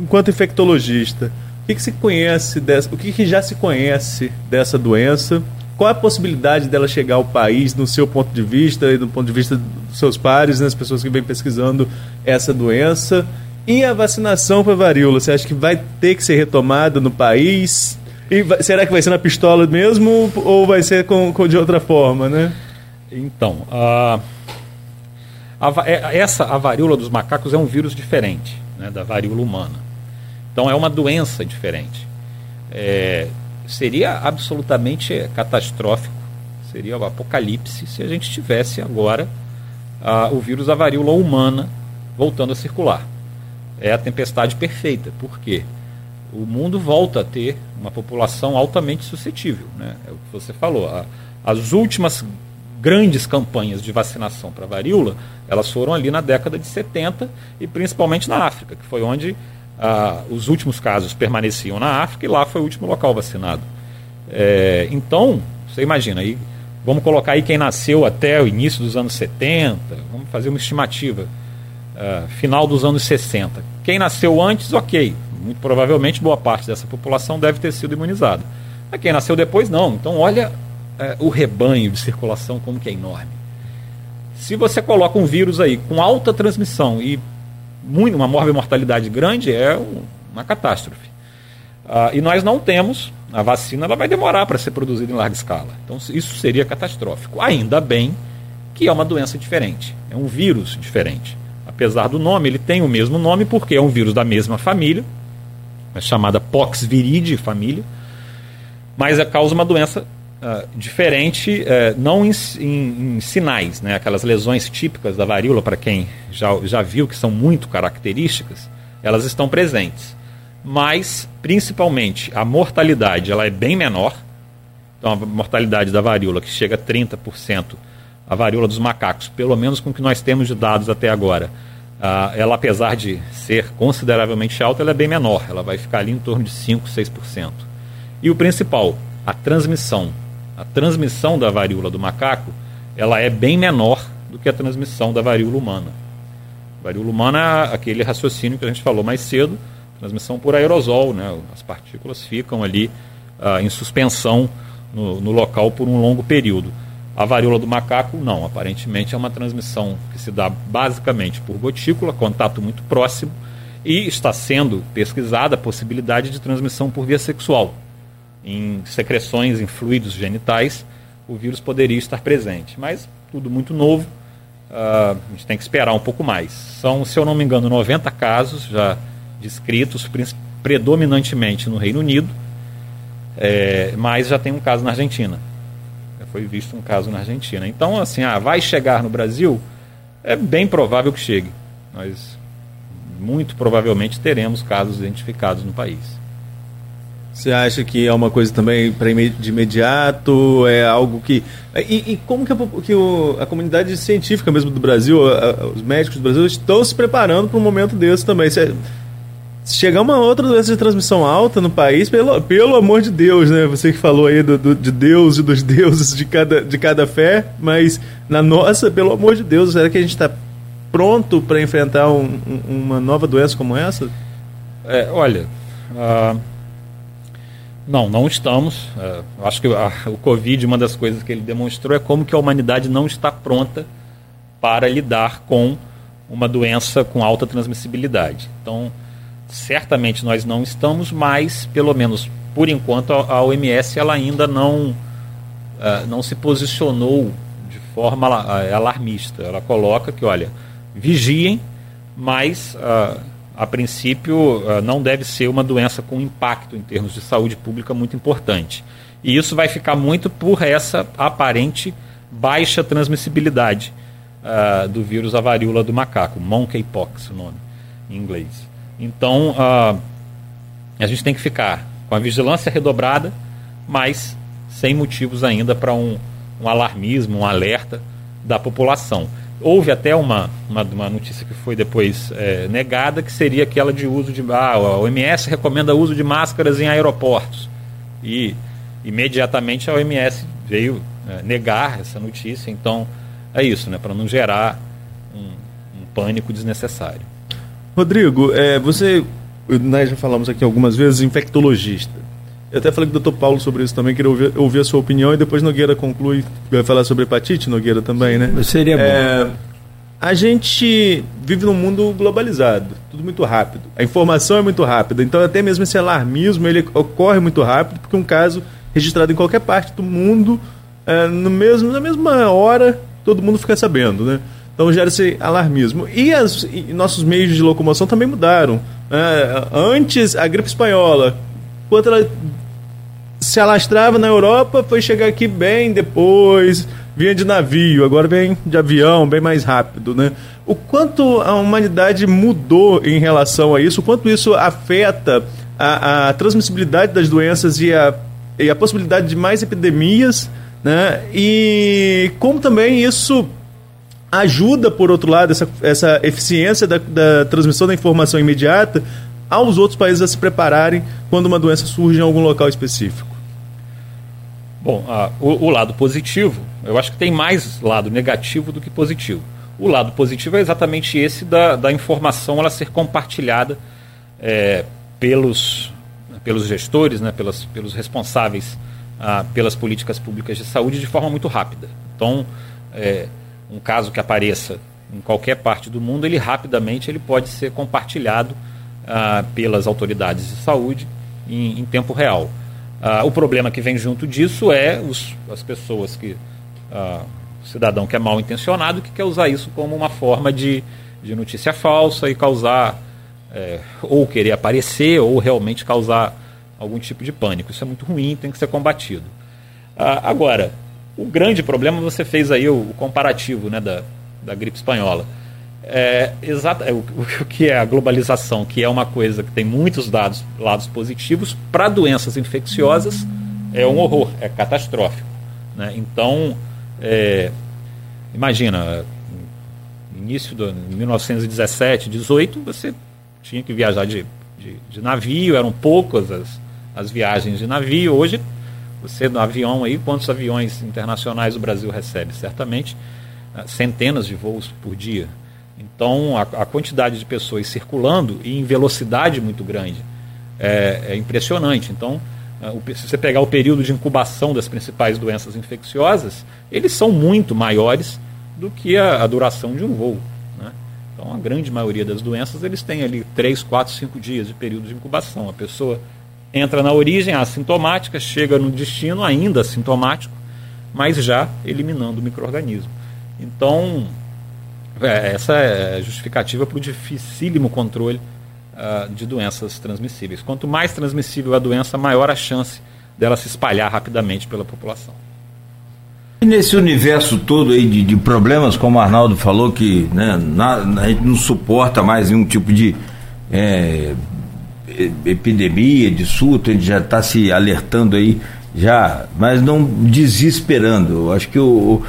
Speaker 3: Enquanto infectologista, o que, que se conhece dessa, o que, que já se conhece dessa doença? Qual a possibilidade dela chegar ao país, no seu ponto de vista e do ponto de vista dos seus pares, né, as pessoas que vêm pesquisando essa doença? E a vacinação para varíola, você acha que vai ter que ser retomada no país? E vai, será que vai ser na pistola mesmo ou vai ser com, com de outra forma, né?
Speaker 2: Então, a, a, é, essa a varíola dos macacos é um vírus diferente né, da varíola humana. Então é uma doença diferente. É, seria absolutamente catastrófico, seria o apocalipse se a gente tivesse agora ah, o vírus da varíola humana voltando a circular. É a tempestade perfeita, porque o mundo volta a ter uma população altamente suscetível. Né? É o que você falou. A, as últimas grandes campanhas de vacinação para varíola, elas foram ali na década de 70 e principalmente na África, que foi onde ah, os últimos casos permaneciam na África e lá foi o último local vacinado. É, então, você imagina, aí vamos colocar aí quem nasceu até o início dos anos 70, vamos fazer uma estimativa, uh, final dos anos 60. Quem nasceu antes, ok, muito provavelmente boa parte dessa população deve ter sido imunizada. Mas quem nasceu depois, não. Então, olha uh, o rebanho de circulação como que é enorme. Se você coloca um vírus aí com alta transmissão e muito, uma mortalidade grande, é uma catástrofe. Uh, e nós não temos, a vacina ela vai demorar para ser produzida em larga escala. Então isso seria catastrófico. Ainda bem que é uma doença diferente, é um vírus diferente. Apesar do nome, ele tem o mesmo nome porque é um vírus da mesma família, é chamada Poxviride família, mas é, causa uma doença uh, diferente, uh, não em, em, em, sinais, né? aquelas lesões típicas da varíola, para quem já, já viu que são muito características, elas estão presentes. Mas, principalmente, a mortalidade ela é bem menor. Então, a mortalidade da varíola, que chega a 30%, a varíola dos macacos, pelo menos com o que nós temos de dados até agora, uh, ela, apesar de ser consideravelmente alta, ela é bem menor. Ela vai ficar ali em torno de 5, 6%. E o principal, a transmissão a transmissão da varíola do macaco ela é bem menor do que a transmissão da varíola humana. A varíola humana é aquele raciocínio que a gente falou mais cedo, transmissão por aerosol, né? as partículas ficam ali uh, em suspensão no, no, local por um longo período. A varíola do macaco, não, aparentemente é uma transmissão que se dá basicamente por gotícula, contato muito próximo, e está sendo pesquisada a possibilidade de transmissão por via sexual em secreções, em fluidos genitais, o vírus poderia estar presente. Mas tudo muito novo, uh, a gente tem que esperar um pouco mais. São, se eu não me engano, 90 casos já descritos, predominantemente no Reino Unido, é, mas já tem um caso na Argentina. Já foi visto um caso na Argentina. Então, assim, ah, vai chegar no Brasil? É bem provável que chegue. Nós muito provavelmente teremos casos identificados no país.
Speaker 3: Você acha que é uma coisa também para de imediato? É algo que. E, e como que, a, que o, a, comunidade científica mesmo do Brasil, a, os médicos do Brasil, estão se preparando para um momento desse também? Se, se chegar uma outra doença de transmissão alta no país, pelo, pelo amor de Deus, né? Você que falou aí do, do, de Deus e dos deuses de cada, de cada fé, mas na nossa, pelo amor de Deus, será que a gente está pronto para enfrentar um, um, uma nova doença como essa?
Speaker 2: É, olha. Uh não, não estamos. É, acho que a, o Covid, uma das coisas que ele demonstrou é como que a humanidade não está pronta para lidar com uma doença com alta transmissibilidade. Então, certamente nós não estamos, mas pelo menos por enquanto a, a OMS ela ainda não uh, não se posicionou de forma alarmista. Ela coloca que, olha, vigiem, mas uh, a princípio, ah, não deve ser uma doença com impacto em termos de saúde pública muito importante. E isso vai ficar muito por essa aparente baixa transmissibilidade uh, do vírus a varíola do macaco, monkeypox, o nome em inglês. Então, uh, a gente tem que ficar com a vigilância redobrada, mas sem motivos ainda para um, um alarmismo, um alerta da população. Houve até uma, uma, uma notícia que foi depois é, negada, que seria aquela de uso de. Ah, a OMS recomenda uso de máscaras em aeroportos. E imediatamente a OMS veio é, negar essa notícia. Então, é isso, né, para não gerar um, um, pânico desnecessário.
Speaker 3: Rodrigo, é, você. Nós já falamos aqui algumas vezes, infectologista. Eu até falei com o doutor Paulo sobre isso também, queria ouvir, ouvir a sua opinião e depois Nogueira conclui, vai falar sobre hepatite, Nogueira também, né?
Speaker 1: Seria bom. É,
Speaker 3: a gente vive num mundo globalizado, tudo muito rápido. A informação é muito rápida, então até mesmo esse alarmismo ele ocorre muito rápido, porque um caso registrado em qualquer parte do mundo, é, no mesmo, na mesma hora, todo mundo fica sabendo, né? Então gera esse alarmismo. E, as, e nossos meios de locomoção também mudaram. É, antes, a gripe espanhola, quando ela se alastrava na Europa, foi chegar aqui bem depois, vinha de navio, agora vem de avião, bem mais rápido, né? O quanto a humanidade mudou em relação a isso, o quanto isso afeta a, a transmissibilidade das doenças e a, e a possibilidade de mais epidemias, né? E como também isso ajuda, por outro lado, essa, essa eficiência da, da transmissão da informação imediata aos outros países a se prepararem quando uma doença surge em algum local específico?
Speaker 2: Bom, uh, o, o, lado positivo, eu acho que tem mais lado negativo do que positivo. O lado positivo é exatamente esse da, da informação ela ser compartilhada é, pelos, pelos gestores, né, pelas, pelos responsáveis uh, pelas políticas públicas de saúde de forma muito rápida. Então, é, um caso que apareça em qualquer parte do mundo, ele rapidamente ele pode ser compartilhado uh, pelas autoridades de saúde em, em tempo real. Uh, o problema que vem junto disso é os, as pessoas que. Uh, o cidadão que é mal intencionado que quer usar isso como uma forma de, de notícia falsa e causar. É, ou querer aparecer ou realmente causar algum tipo de pânico. Isso é muito ruim, tem que ser combatido. Uh, agora, o grande problema, você fez aí o, o comparativo né, da, da gripe espanhola. É, exato, é, o, o, que é a globalização, que é uma coisa que tem muitos dados, lados positivos, para doenças infecciosas é um horror, é catastrófico. Né? Então, é, imagina, início de 1917, 18, você tinha que viajar de, de, de, navio, eram poucas as, as viagens de navio. Hoje, você no avião aí, quantos aviões internacionais o Brasil recebe? Certamente centenas de voos por dia. Então, a, a, quantidade de pessoas circulando e em velocidade muito grande é, é impressionante. Então, é, se você pegar o período de incubação das principais doenças infecciosas, eles são muito maiores do que a, a duração de um voo. Né? Então, a grande maioria das doenças, eles têm ali 3, 4, 5 dias de período de incubação. A pessoa entra na origem assintomática, chega no destino ainda assintomático, mas já eliminando o microorganismo. Então, é, essa é justificativa para o dificílimo controle uh, de doenças transmissíveis. Quanto mais transmissível a doença, maior a chance dela se espalhar rapidamente pela população.
Speaker 1: E nesse universo todo aí de, de problemas, como o Arnaldo falou, que né, na, a gente não suporta mais nenhum tipo de é, epidemia, de surto, a gente já está se alertando aí, já, mas não desesperando. Eu acho que o,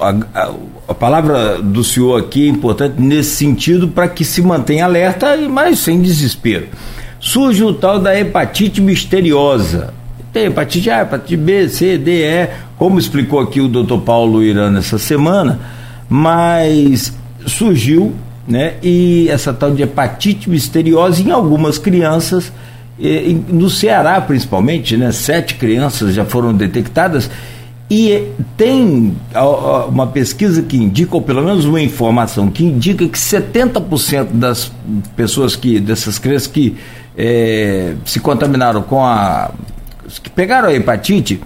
Speaker 1: a, a, a, palavra do senhor aqui é importante nesse sentido para que se mantenha alerta, mas sem desespero. Surge o tal da hepatite misteriosa. Tem hepatite A, hepatite B, C, D, E, como explicou aqui o doutor Paulo Irã essa semana, mas surgiu, né? E essa tal de hepatite misteriosa em algumas crianças, no Ceará principalmente, né? Sete crianças já foram detectadas e tem uma pesquisa que indica, ou pelo menos uma informação que indica que 70% das pessoas que, dessas crianças que é, se contaminaram com a. que pegaram a hepatite,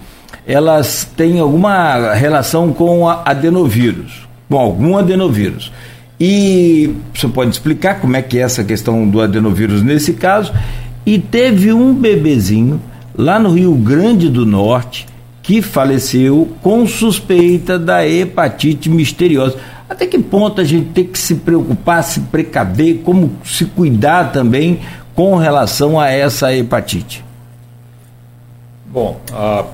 Speaker 1: elas têm alguma relação com adenovírus, com algum adenovírus. E você pode explicar como é que é essa questão do adenovírus nesse caso? E teve um bebezinho lá no Rio Grande do Norte que faleceu com suspeita da hepatite misteriosa. Até que ponto a gente tem que se preocupar, se precaver, como se cuidar também com relação a essa hepatite?
Speaker 2: Bom, a,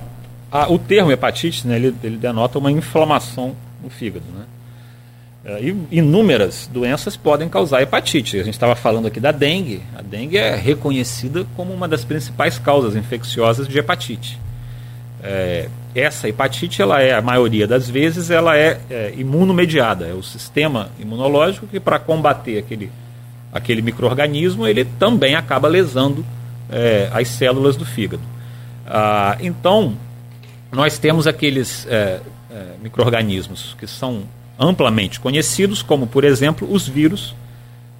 Speaker 2: a, o termo hepatite, né, ele, ele, denota uma inflamação no fígado, né? É, inúmeras doenças podem causar hepatite. A gente estava falando aqui da dengue. A dengue é reconhecida como uma das principais causas infecciosas de hepatite. É, essa hepatite, ela é, a maioria das vezes, ela é, é imunomediada. É o sistema imunológico que, para combater aquele, aquele microorganismo, ele também acaba lesando é, as células do fígado. Ah, então, nós temos aqueles é, é microorganismos que são amplamente conhecidos, como, por exemplo, os vírus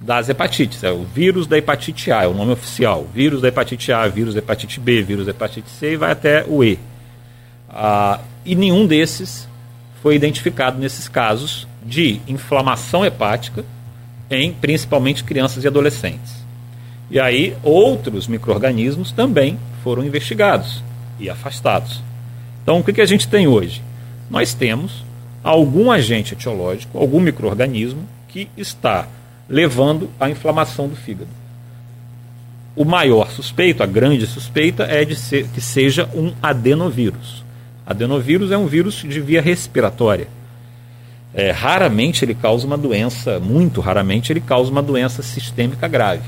Speaker 2: das hepatites. É o vírus da hepatite A, é o nome oficial. Vírus da hepatite A, vírus da hepatite B, vírus da hepatite C e vai até o E. Ah, e nenhum desses foi identificado nesses casos de inflamação hepática em principalmente crianças e adolescentes. E aí outros micro-organismos também foram investigados e afastados. Então o que, que a gente tem hoje? Nós temos algum agente etiológico, algum microorganismo que está levando à inflamação do fígado. O maior suspeito, a grande suspeita, é de ser, que seja um adenovírus. Adenovírus é um vírus de via respiratória. É, raramente ele causa uma doença, muito raramente ele causa uma doença sistêmica grave.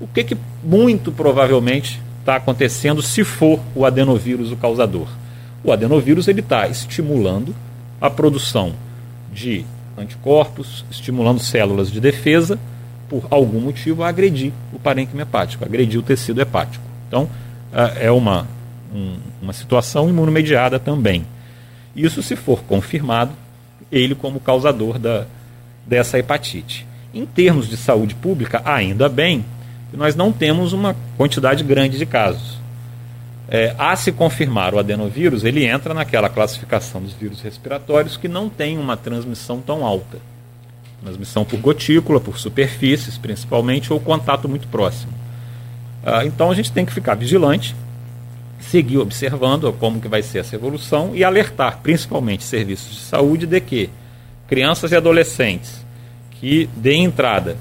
Speaker 2: O que, que muito provavelmente está acontecendo se for o adenovírus o causador? O adenovírus ele está estimulando a produção de anticorpos, estimulando células de defesa, por algum motivo, a agredir o parênquima hepático, agredir o tecido hepático. Então, é uma, um, uma situação imunomediada também. Isso, se for confirmado, ele como causador da, dessa hepatite. Em termos de saúde pública, ainda bem que nós não temos uma quantidade grande de casos. É, a se confirmar o adenovírus, ele entra naquela classificação dos vírus respiratórios que não tem uma transmissão tão alta. Transmissão por gotícula, por superfícies principalmente, ou contato muito próximo. Ah, então a gente tem que ficar vigilante, seguir observando como que vai ser essa evolução e alertar principalmente serviços de saúde de que crianças e adolescentes que deem entrada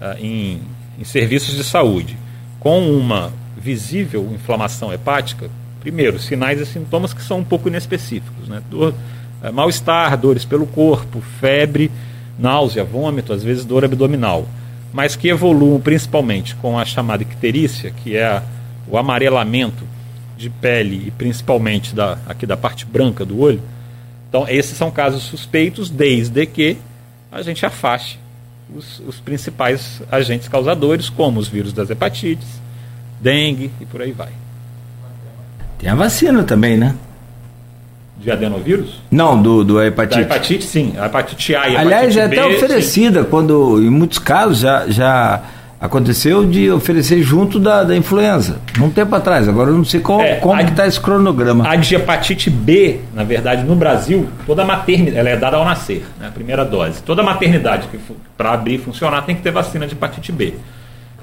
Speaker 2: ah, em, em serviços de saúde com uma visível inflamação hepática, primeiro, sinais e sintomas que são um pouco inespecíficos, né? Dor, é, mal-estar, dores pelo corpo, febre, náusea, vômito, às vezes dor abdominal, mas que evoluam principalmente com a chamada icterícia, que é a, o amarelamento de pele e principalmente da, aqui da parte branca do olho. Então, esses são casos suspeitos, desde que a gente afaste os, os principais agentes causadores, como os vírus das hepatites, dengue e por aí vai.
Speaker 1: Tem a vacina também, né?
Speaker 2: De adenovírus?
Speaker 1: Não, do, do hepatite.
Speaker 2: Da hepatite, sim. A hepatite A e
Speaker 1: a Aliás, hepatite é até oferecida, sim. quando, em muitos casos, já, já aconteceu de oferecer junto da, da influenza, um tempo atrás. Agora eu não sei qual, é, como está esse cronograma.
Speaker 2: A de hepatite B, na verdade, no Brasil, toda maternidade, ela é dada ao nascer, né, a primeira dose. Toda maternidade que para abrir e funcionar tem que ter vacina de hepatite B.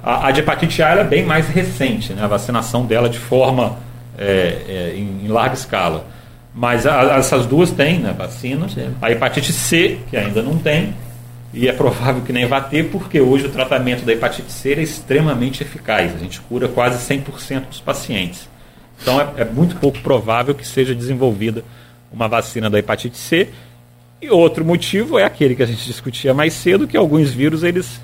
Speaker 2: A, a de hepatite A é bem mais recente, né, a vacinação dela de forma é, é, em, em, larga escala. Mas a, essas duas têm né, vacina. Sim. A hepatite C, que ainda não tem, e é provável que nem vá ter, porque hoje o tratamento da hepatite C é extremamente eficaz. A gente cura quase 100% dos pacientes. Então é, é, muito pouco provável que seja desenvolvida uma vacina da hepatite C. E outro motivo é aquele que a gente discutia mais cedo, que alguns vírus eles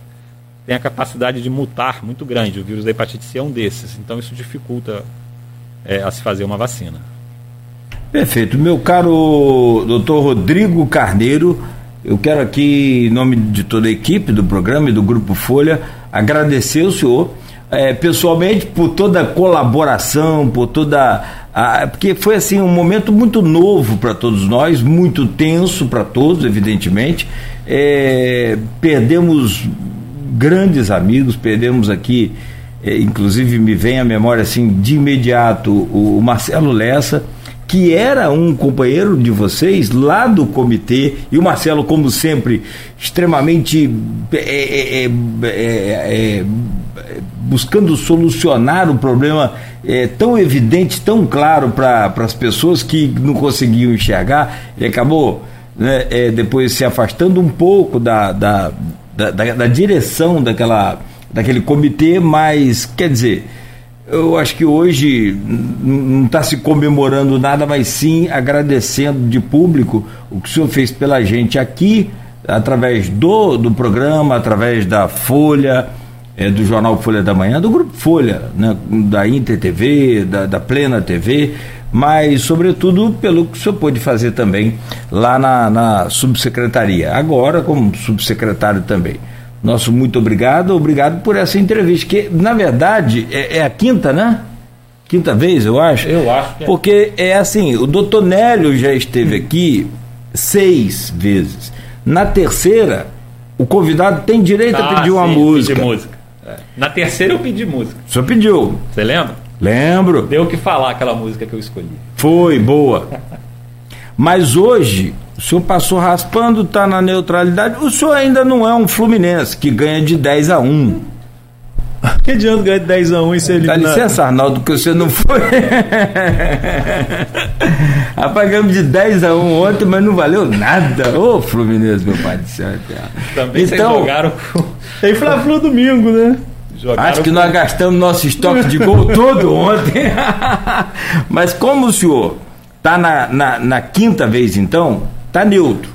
Speaker 2: têm a capacidade de mutar muito grande. O vírus da hepatite C é um desses. Então isso dificulta é, a se fazer uma vacina.
Speaker 1: Perfeito. Meu caro doutor Rodrigo Carneiro, eu quero aqui, em nome de toda a equipe do programa e do Grupo Folha, agradecer o senhor é, pessoalmente por toda a colaboração, por toda a, porque foi assim um momento muito novo para todos nós, muito tenso para todos, evidentemente. É, perdemos grandes amigos, perdemos aqui, é, inclusive me vem à memória assim de imediato o, o Marcelo Lessa que era um companheiro de vocês lá do comitê, e o Marcelo, como sempre, extremamente é, é, é, buscando solucionar o problema tão evidente, tão claro para as pessoas que não conseguiam enxergar, ele acabou né, depois se afastando um pouco da, da, da, da, da direção daquela, daquele comitê, mas quer dizer eu acho que hoje não está se comemorando nada, mas sim agradecendo de público o que o senhor fez pela gente aqui, através do, do programa, através da Folha, é, do jornal Folha da Manhã, do Grupo Folha, né, da Inter TV, da, da Plena TV, mas, sobretudo, pelo que o senhor pôde fazer também lá na, na subsecretaria, agora como subsecretário também. Nosso muito obrigado, obrigado por essa entrevista, que na verdade é, é a quinta, né? Quinta vez, eu acho.
Speaker 2: Eu acho que
Speaker 1: é. Porque é assim, o doutor Nélio já esteve aqui seis vezes. Na terceira, o convidado tem direito ah, a pedir uma sim, música.
Speaker 2: música. É. Na terceira eu pedi música.
Speaker 1: O senhor pediu.
Speaker 2: Você lembra?
Speaker 1: Lembro.
Speaker 2: Deu o que falar aquela música que eu escolhi.
Speaker 1: Foi, boa. Mas hoje o senhor passou raspando, está na neutralidade. O senhor ainda não é um Fluminense que ganha de 10 a 1.
Speaker 3: Que adianta ganhar de 10 a 1 e ser eliminado?
Speaker 1: Dá licença, Arnaldo, que você não foi. Apagamos de 10 a 1 ontem, mas não valeu nada. Ô, oh, Fluminense, meu pai do céu.
Speaker 2: Também então, jogaram com.
Speaker 3: Tem Fla-Flu domingo, né?
Speaker 1: Jogaram Acho que com... nós gastamos nosso estoque de gol todo ontem. mas como o senhor está na, na, na quinta vez, então, tá neutro.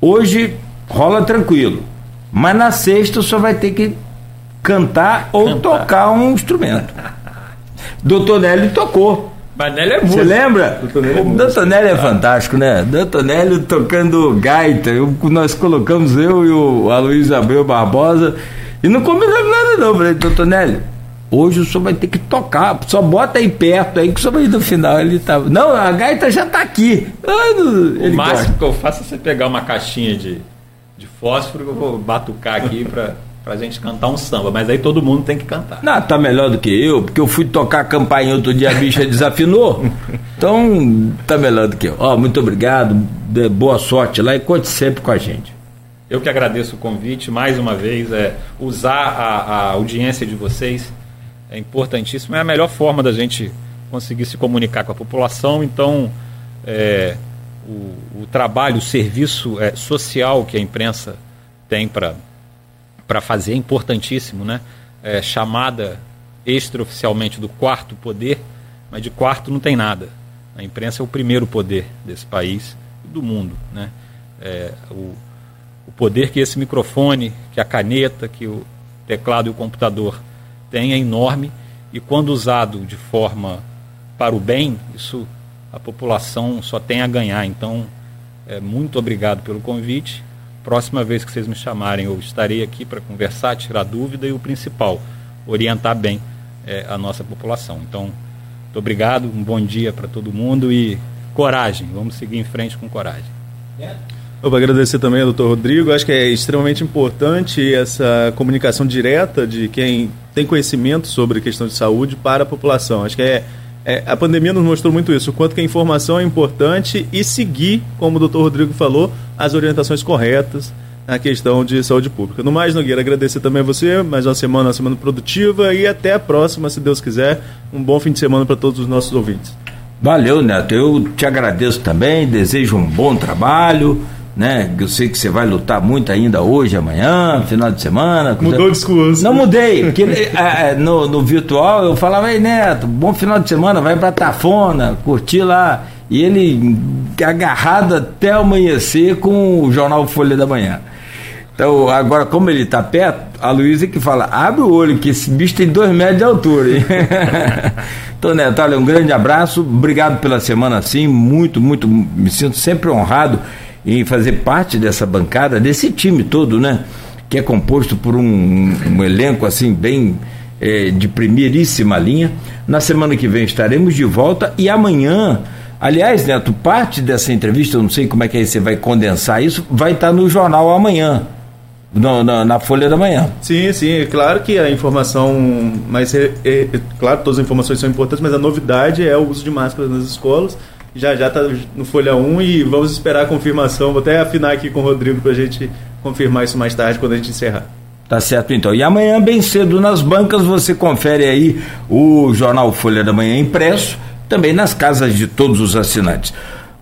Speaker 1: Hoje rola tranquilo. Mas na sexta só vai ter que cantar ou cantar. tocar um instrumento. Doutor Nélio tocou. Mas Nélio é músico. Você lembra? O Dantonelli é, é fantástico, né? Dantonelli tocando gaita. Eu, nós colocamos eu e o Aloysio Abreu Barbosa e não combinamos nada não. Falei, Dantonelli, hoje o senhor vai ter que tocar, só bota aí perto aí que o senhor vai ir no final. Ele tá. Não, a gaita já tá aqui.
Speaker 2: o máximo que eu faço é você pegar uma caixinha de, de fósforo que eu vou batucar aqui para pra gente cantar um samba, mas aí todo mundo tem que cantar.
Speaker 1: Não, tá melhor do que eu, porque eu fui tocar a campainha outro dia, a bicha desafinou. Então, tá melhor do que eu. Ó, muito obrigado, boa sorte lá e conte sempre com a gente.
Speaker 2: Eu que agradeço o convite, mais uma vez, é, usar a, a audiência de vocês é importantíssimo, é a melhor forma da gente conseguir se comunicar com a população, então é, o, o, trabalho, o serviço é, social que a imprensa tem para fazer, é importantíssimo, né? É, chamada extraoficialmente do quarto poder, mas de quarto não tem nada. A imprensa é o primeiro poder desse país e do mundo, né? É, o, o poder que esse microfone, que a caneta, que o teclado e o computador têm é enorme e quando usado de forma para o bem, isso a população só tem a ganhar. Então, é, muito obrigado pelo convite Próxima vez que vocês me chamarem, eu estarei aqui para conversar, tirar dúvida e o principal, orientar bem é, a nossa população. Então, muito obrigado, um bom dia para todo mundo e coragem, vamos seguir em frente com coragem.
Speaker 3: Eu vou agradecer também ao doutor Rodrigo. Acho que é extremamente importante essa comunicação direta de quem tem conhecimento sobre questão de saúde para a população. Acho que é é, a pandemia nos mostrou muito isso, o quanto que a informação é importante e seguir, como o doutor Rodrigo falou, as orientações corretas na questão de saúde pública. No mais, Nogueira, agradecer também a você, mais uma semana, uma semana produtiva e até a próxima, se Deus quiser. Um bom fim de semana para todos os nossos ouvintes.
Speaker 1: Valeu, Neto. Eu te agradeço também, desejo um bom trabalho né? Eu sei que você vai lutar muito ainda hoje, amanhã, final de semana.
Speaker 3: Mudou o discurso.
Speaker 1: Não mudei, porque é, é, no, no virtual eu falava, ei Neto, bom final de semana, vai pra Tafona, curtir lá. E ele agarrado até amanhecer com o jornal Folha da Manhã. Então, agora, como ele está perto, a Luísa que fala, abre o olho, que esse bicho tem dois metros de altura. Hein? então, Neto, olha, um grande abraço, obrigado pela semana assim, muito, muito, me sinto sempre honrado em fazer parte dessa bancada, desse time todo, né? Que é composto por um, um elenco assim bem é, de primeiríssima linha. Na semana que vem estaremos de volta e amanhã. Aliás, Neto, parte dessa entrevista, eu não sei como é que aí você vai condensar isso, vai estar no jornal amanhã. No, na, na, Folha da Manhã.
Speaker 3: Sim, sim, é claro que a informação, mas é, é, é, claro, todas as informações são importantes, mas a novidade é o uso de máscaras nas escolas já já está no Folha 1 e vamos esperar a confirmação. Vou até afinar aqui com o Rodrigo para a gente confirmar isso mais tarde quando a gente encerrar.
Speaker 1: Tá certo então. E amanhã, bem cedo, nas bancas, você confere aí o jornal Folha da Manhã impresso, também nas casas de todos os assinantes.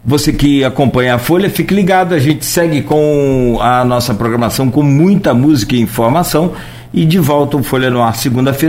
Speaker 1: Você que acompanha a Folha, fique ligado, a gente segue com a nossa programação com muita música e informação. E de volta o Folha no Ar segunda-feira.